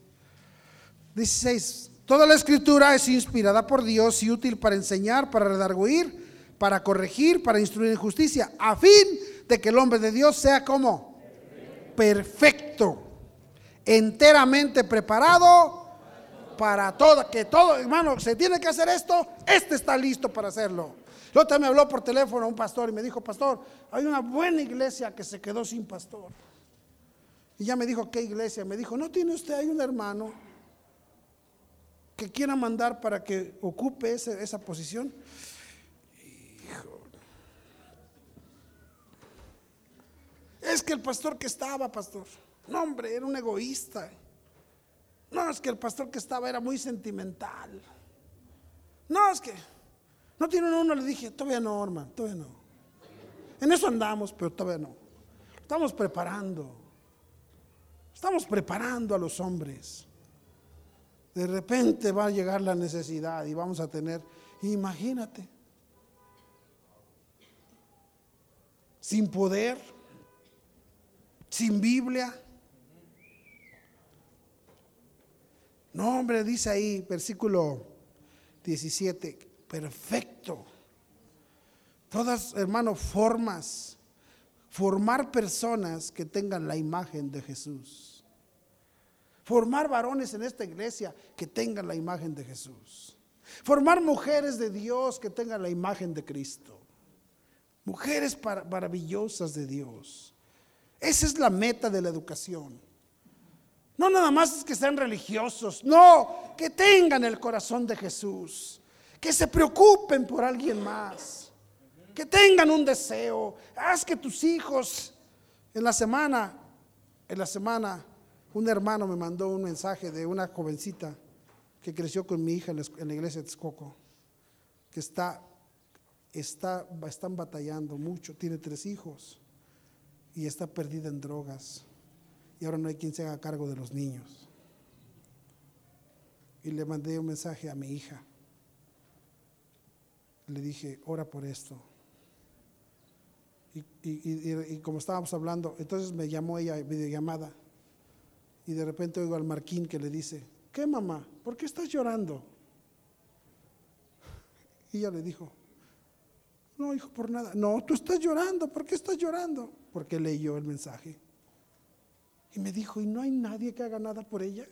[SPEAKER 1] 16. Toda la escritura es inspirada por Dios y útil para enseñar, para redarguir, para corregir, para instruir en justicia, a fin de que el hombre de Dios sea como perfecto, enteramente preparado para todo, que todo, hermano, se tiene que hacer esto, este está listo para hacerlo. El otro me habló por teléfono un pastor y me dijo, pastor, hay una buena iglesia que se quedó sin pastor. Y ya me dijo, ¿qué iglesia? Me dijo, no tiene usted, hay un hermano que quiera mandar para que ocupe esa posición. Es que el pastor que estaba, pastor, no hombre, era un egoísta. No, es que el pastor que estaba era muy sentimental. No, es que no tiene uno, le dije, todavía no, hermano, todavía no. En eso andamos, pero todavía no. Estamos preparando. Estamos preparando a los hombres de repente va a llegar la necesidad y vamos a tener, imagínate, sin poder, sin Biblia. No, hombre, dice ahí, versículo 17, perfecto. Todas, hermanos, formas, formar personas que tengan la imagen de Jesús formar varones en esta iglesia que tengan la imagen de Jesús. Formar mujeres de Dios que tengan la imagen de Cristo. Mujeres maravillosas de Dios. Esa es la meta de la educación. No nada más es que sean religiosos, no, que tengan el corazón de Jesús, que se preocupen por alguien más, que tengan un deseo. Haz que tus hijos en la semana, en la semana un hermano me mandó un mensaje de una jovencita que creció con mi hija en la, iglesia de Texcoco, que está, está, están batallando mucho, tiene tres hijos y está perdida en drogas y ahora no hay quien se haga cargo de los niños. Y le mandé un mensaje a mi hija. Le dije, ora por esto. Y, como estábamos hablando, entonces me llamó ella videollamada y de repente oigo al Marquín que le dice, ¿qué mamá? ¿Por qué estás llorando? Y ella le dijo, no, hijo, por nada. No, tú estás llorando. ¿Por qué estás llorando? Porque leyó el mensaje. Y me dijo, ¿y no hay nadie que haga nada por ella?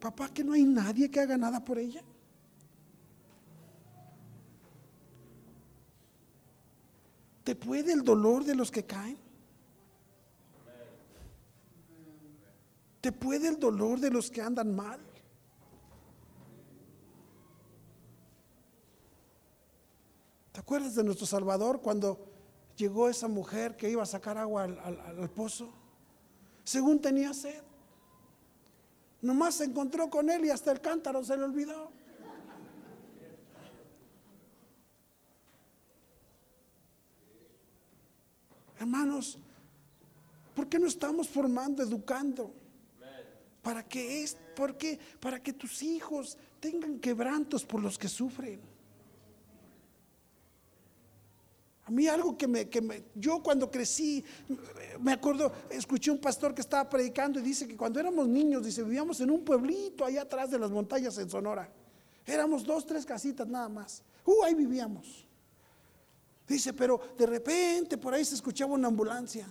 [SPEAKER 1] Papá, que no hay nadie que haga nada por ella. ¿Te puede el dolor de los que caen? ¿Te puede el dolor de los que andan mal? ¿Te acuerdas de nuestro Salvador cuando llegó esa mujer que iba a sacar agua al, al pozo? Según tenía sed. Nomás se encontró con él y hasta el cántaro se le olvidó. Hermanos, ¿por qué no estamos formando, educando? ¿Para que es? ¿Por qué? Para que tus hijos tengan quebrantos por los que sufren. A mí algo que me, que me, yo cuando crecí, me acuerdo, escuché un pastor que estaba predicando y dice que cuando éramos niños, dice, vivíamos en un pueblito allá atrás de las montañas en Sonora. Éramos dos, tres casitas nada más. Uh, ahí vivíamos. Dice, pero de repente por ahí se escuchaba una ambulancia.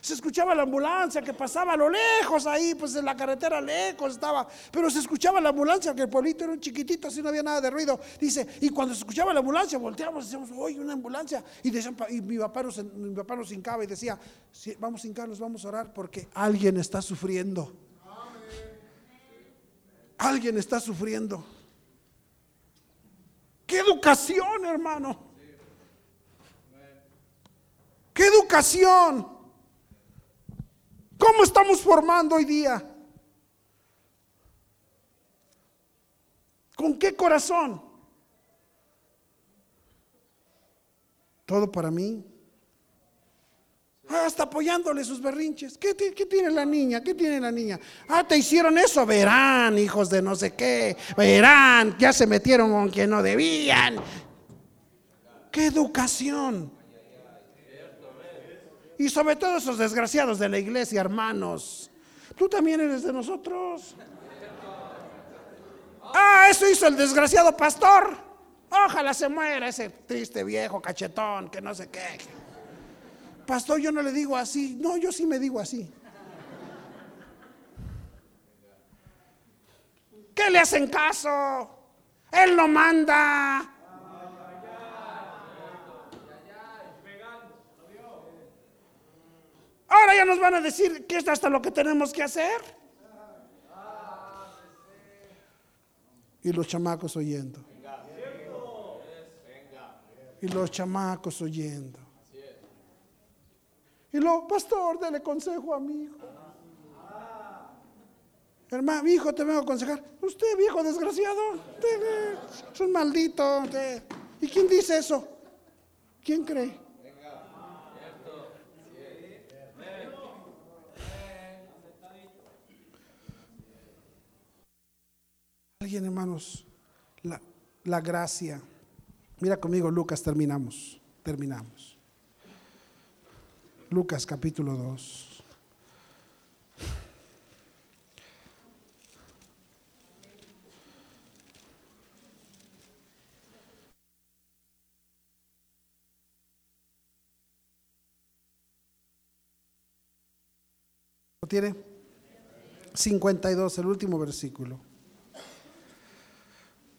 [SPEAKER 1] Se escuchaba la ambulancia que pasaba a lo lejos ahí, pues en la carretera lejos estaba, pero se escuchaba la ambulancia, que el pueblito era un chiquitito, así no había nada de ruido. Dice, y cuando se escuchaba la ambulancia, volteamos y decíamos, oye, una ambulancia. Y, mi, papá nos, mi papá nos hincaba y decía, vamos a hincarnos, vamos a orar porque alguien está sufriendo. Alguien está sufriendo. ¡Qué educación, hermano! ¡Qué educación! ¿Cómo estamos formando hoy día? ¿Con qué corazón? Todo para mí. Ah, hasta apoyándole sus berrinches. ¿Qué, ¿Qué, tiene la niña? ¿Qué tiene la niña? Ah, te hicieron eso. Verán, hijos de no sé qué. Verán, ya se metieron con quien no debían. ¿Qué educación? Y sobre todo esos desgraciados de la iglesia, hermanos. Tú también eres de nosotros. Ah, eso hizo el desgraciado pastor. Ojalá se muera ese triste viejo cachetón que no sé qué. Pastor, yo no le digo así. No, yo sí me digo así. ¿Qué le hacen caso? Él lo manda. Ahora ya nos van a decir que es hasta lo que tenemos que hacer. Y los chamacos oyendo. Y los chamacos oyendo. Y luego, pastor, dele consejo a mi hijo. Hermano, hijo, te vengo a aconsejar. Usted, viejo desgraciado, es un maldito. ¿Y quién dice eso? ¿Quién cree? Alguien, hermanos, la, la gracia. Mira conmigo, Lucas, terminamos. Terminamos. Lucas capítulo 2. ¿Lo tiene? 52, el último versículo.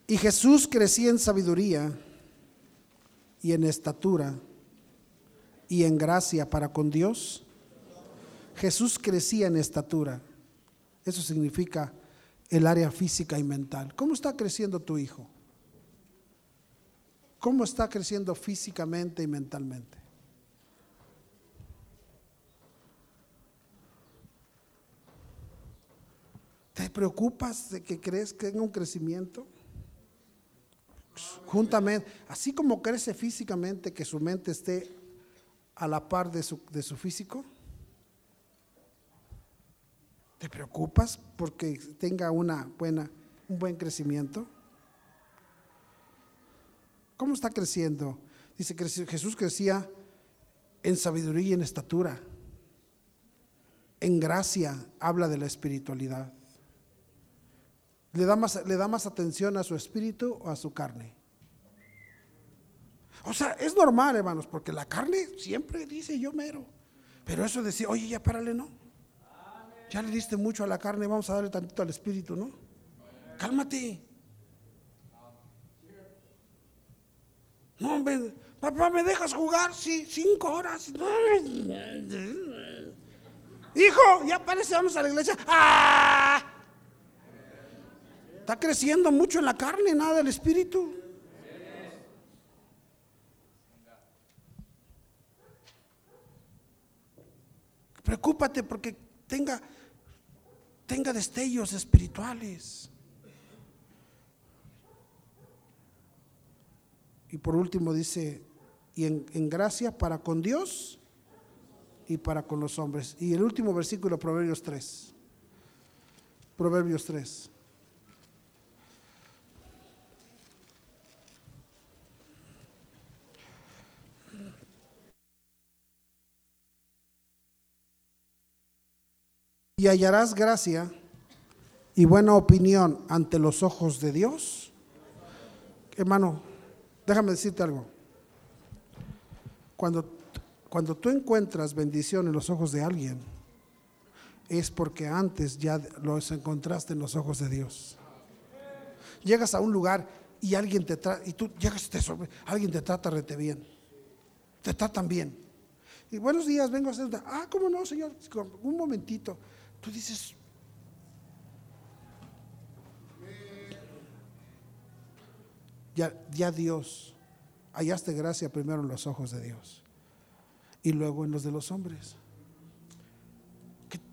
[SPEAKER 1] Y Jesús crecía en sabiduría y en estatura y en gracia para con Dios. Jesús crecía en estatura. Eso significa el área física y mental. ¿Cómo está creciendo tu hijo? ¿Cómo está creciendo físicamente y mentalmente? ¿Te preocupas de que crees que tenga un crecimiento? Juntamente, así como crece físicamente, que su mente esté a la par de su, de su físico. ¿Te preocupas porque tenga una buena, un buen crecimiento? ¿Cómo está creciendo? Dice que Jesús crecía en sabiduría y en estatura. En gracia habla de la espiritualidad. ¿Le da, más, ¿Le da más atención a su espíritu o a su carne? O sea, es normal, hermanos, porque la carne siempre dice yo mero. Pero eso de decir, oye, ya párale, no. Ya le diste mucho a la carne, vamos a darle tantito al espíritu, ¿no? Cálmate. No, hombre, papá, ¿me dejas jugar? Sí, cinco horas. Hijo, ya parece, vamos a la iglesia. ¡Ah! Está creciendo mucho en la carne, nada del espíritu. Preocúpate porque tenga, tenga destellos espirituales. Y por último dice, y en, en, gracia para con Dios y para con los hombres. Y el último versículo, Proverbios 3. Proverbios 3. Y hallarás gracia y buena opinión ante los ojos de Dios. Hermano, Déjame decirte algo. Cuando, cuando tú encuentras bendición en los ojos de alguien, es porque antes ya los encontraste en los ojos de Dios. Llegas a un lugar y alguien te trata, y tú llegas y te alguien te trata rete bien. Te tratan bien. Y buenos días, vengo a hacer. Ah, ¿cómo no, Señor? Un momentito. Tú dices, ya, Dios, hallaste gracia primero en los ojos de Dios y luego en los de los hombres.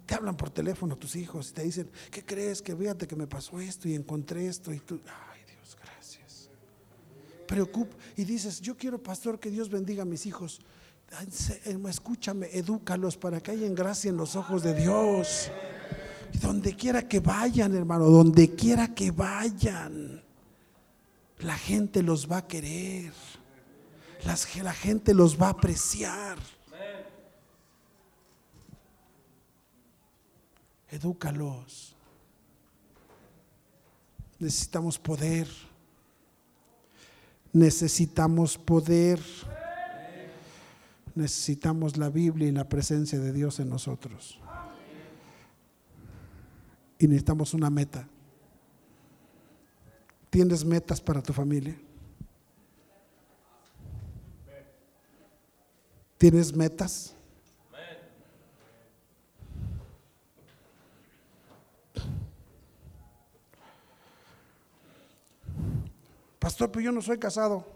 [SPEAKER 1] Te hablan por teléfono tus hijos y te dicen, ¿qué crees? Que fíjate que me pasó esto y encontré esto y tú, ay Dios, gracias. Preocupa y dices, yo quiero, pastor, que Dios bendiga a mis hijos. Escúchame, edúcalos para que hayan gracia en los ojos de Dios. donde quiera que vayan, hermano, donde quiera que vayan la gente los va a querer. la gente los va a apreciar. Edúcalos. Necesitamos poder. Necesitamos poder. Necesitamos la Biblia y la presencia de Dios en nosotros. Y necesitamos una meta. ¿Tienes metas para tu familia? ¿Tienes metas? Pastor, pero yo no soy casado.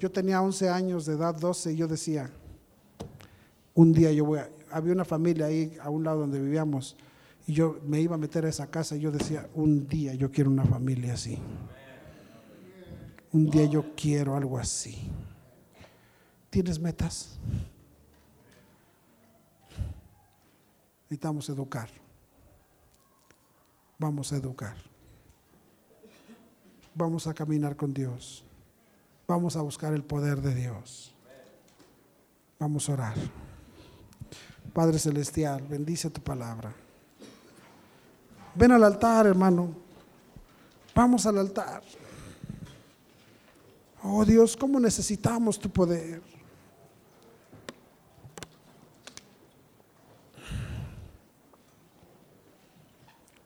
[SPEAKER 1] Yo tenía 11 años de edad, 12, y yo decía, un día yo voy a... Había una familia ahí a un lado donde vivíamos y yo me iba a meter a esa casa y yo decía, un día yo quiero una familia así. Un día yo quiero algo así. ¿Tienes metas? Necesitamos educar. Vamos a educar. Vamos a caminar con Dios. Vamos a buscar el poder de Dios. Vamos a orar. Padre Celestial, bendice tu palabra. Ven al altar, hermano. Vamos al altar. Oh Dios, ¿cómo necesitamos tu poder?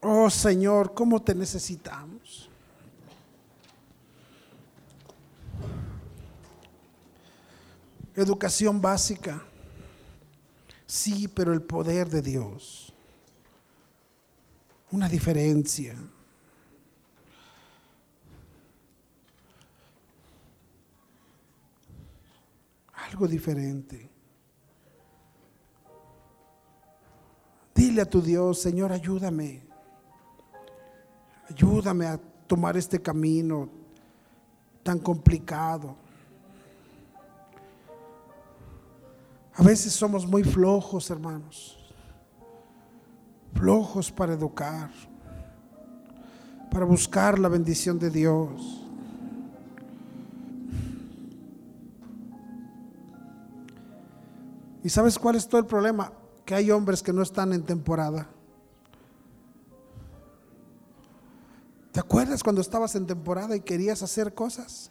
[SPEAKER 1] Oh Señor, ¿cómo te necesitamos? Educación básica. Sí, pero el poder de Dios una diferencia. Algo diferente. Dile a tu Dios, Señor, ayúdame. Ayúdame a tomar este camino tan complicado. A veces somos muy flojos, hermanos flojos para educar, para buscar la bendición de Dios. ¿Y sabes cuál es todo el problema? Que hay hombres que no están en temporada. ¿Te acuerdas cuando estabas en temporada y querías hacer cosas?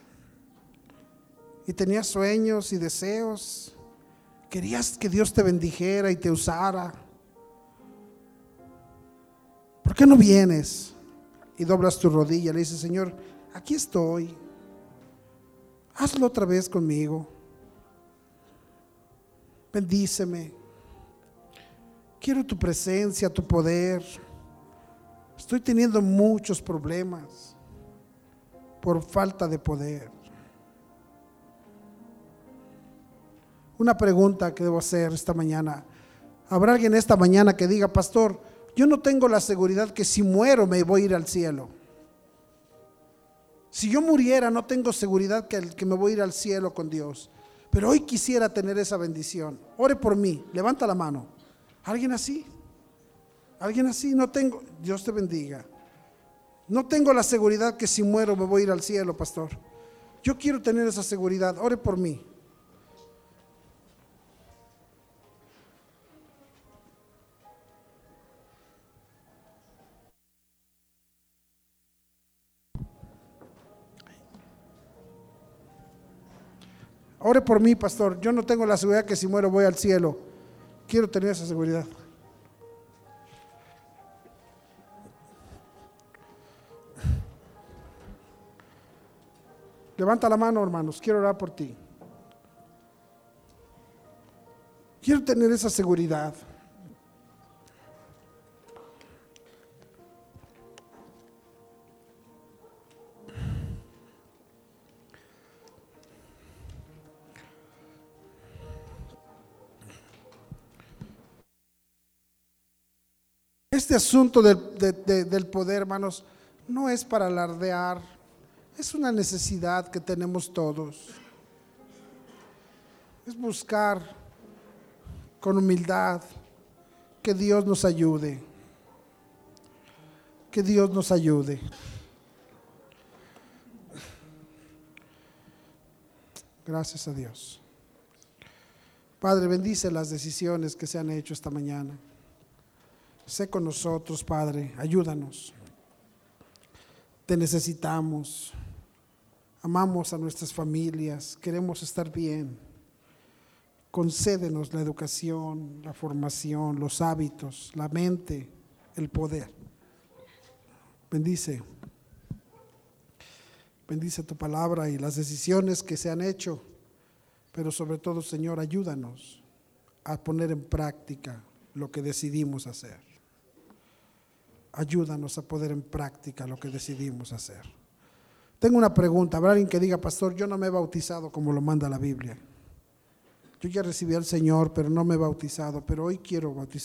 [SPEAKER 1] y tenías sueños y deseos. Querías que Dios te bendijera y te usara. ¿Por qué no vienes y doblas tu rodilla? Le dices, Señor, aquí estoy. Hazlo otra vez conmigo. Bendíceme. Quiero tu presencia, tu poder. Estoy teniendo muchos problemas por falta de poder. Una pregunta que debo hacer esta mañana. ¿Habrá alguien esta mañana que diga, pastor, yo no tengo la seguridad que si muero me voy a ir al cielo? Si yo muriera, no tengo seguridad que, que me voy a ir al cielo con Dios. Pero hoy quisiera tener esa bendición. Ore por mí. Levanta la mano. ¿Alguien así? ¿Alguien así? No tengo. Dios te bendiga. No tengo la seguridad que si muero me voy a ir al cielo, pastor. Yo quiero tener esa seguridad. Ore por mí. Ore por mí, pastor. Yo no tengo la seguridad que si muero voy al cielo. Quiero tener esa seguridad. Levanta la mano, hermanos. Quiero orar por ti. Quiero tener esa seguridad. Este asunto del, de- de- del poder, hermanos, no es para alardear, es una necesidad que tenemos todos. Es buscar con humildad que Dios nos ayude, que Dios nos ayude. Gracias a Dios. Padre, bendice las decisiones que se han hecho esta mañana. Sé con nosotros, Padre, ayúdanos. Te necesitamos. Amamos a nuestras familias, queremos estar bien. Concédenos la educación, la formación, los hábitos, la mente, el poder. Bendice. Bendice tu palabra y las decisiones que se han hecho, pero sobre todo, Señor, ayúdanos a poner en práctica lo que decidimos hacer. Ayúdanos a poner en práctica lo que decidimos hacer. Tengo una pregunta. ¿Habrá alguien que diga, pastor, yo no me he bautizado como lo manda la Biblia? Yo ya recibí al Señor, pero no me he bautizado, pero hoy quiero bautizar.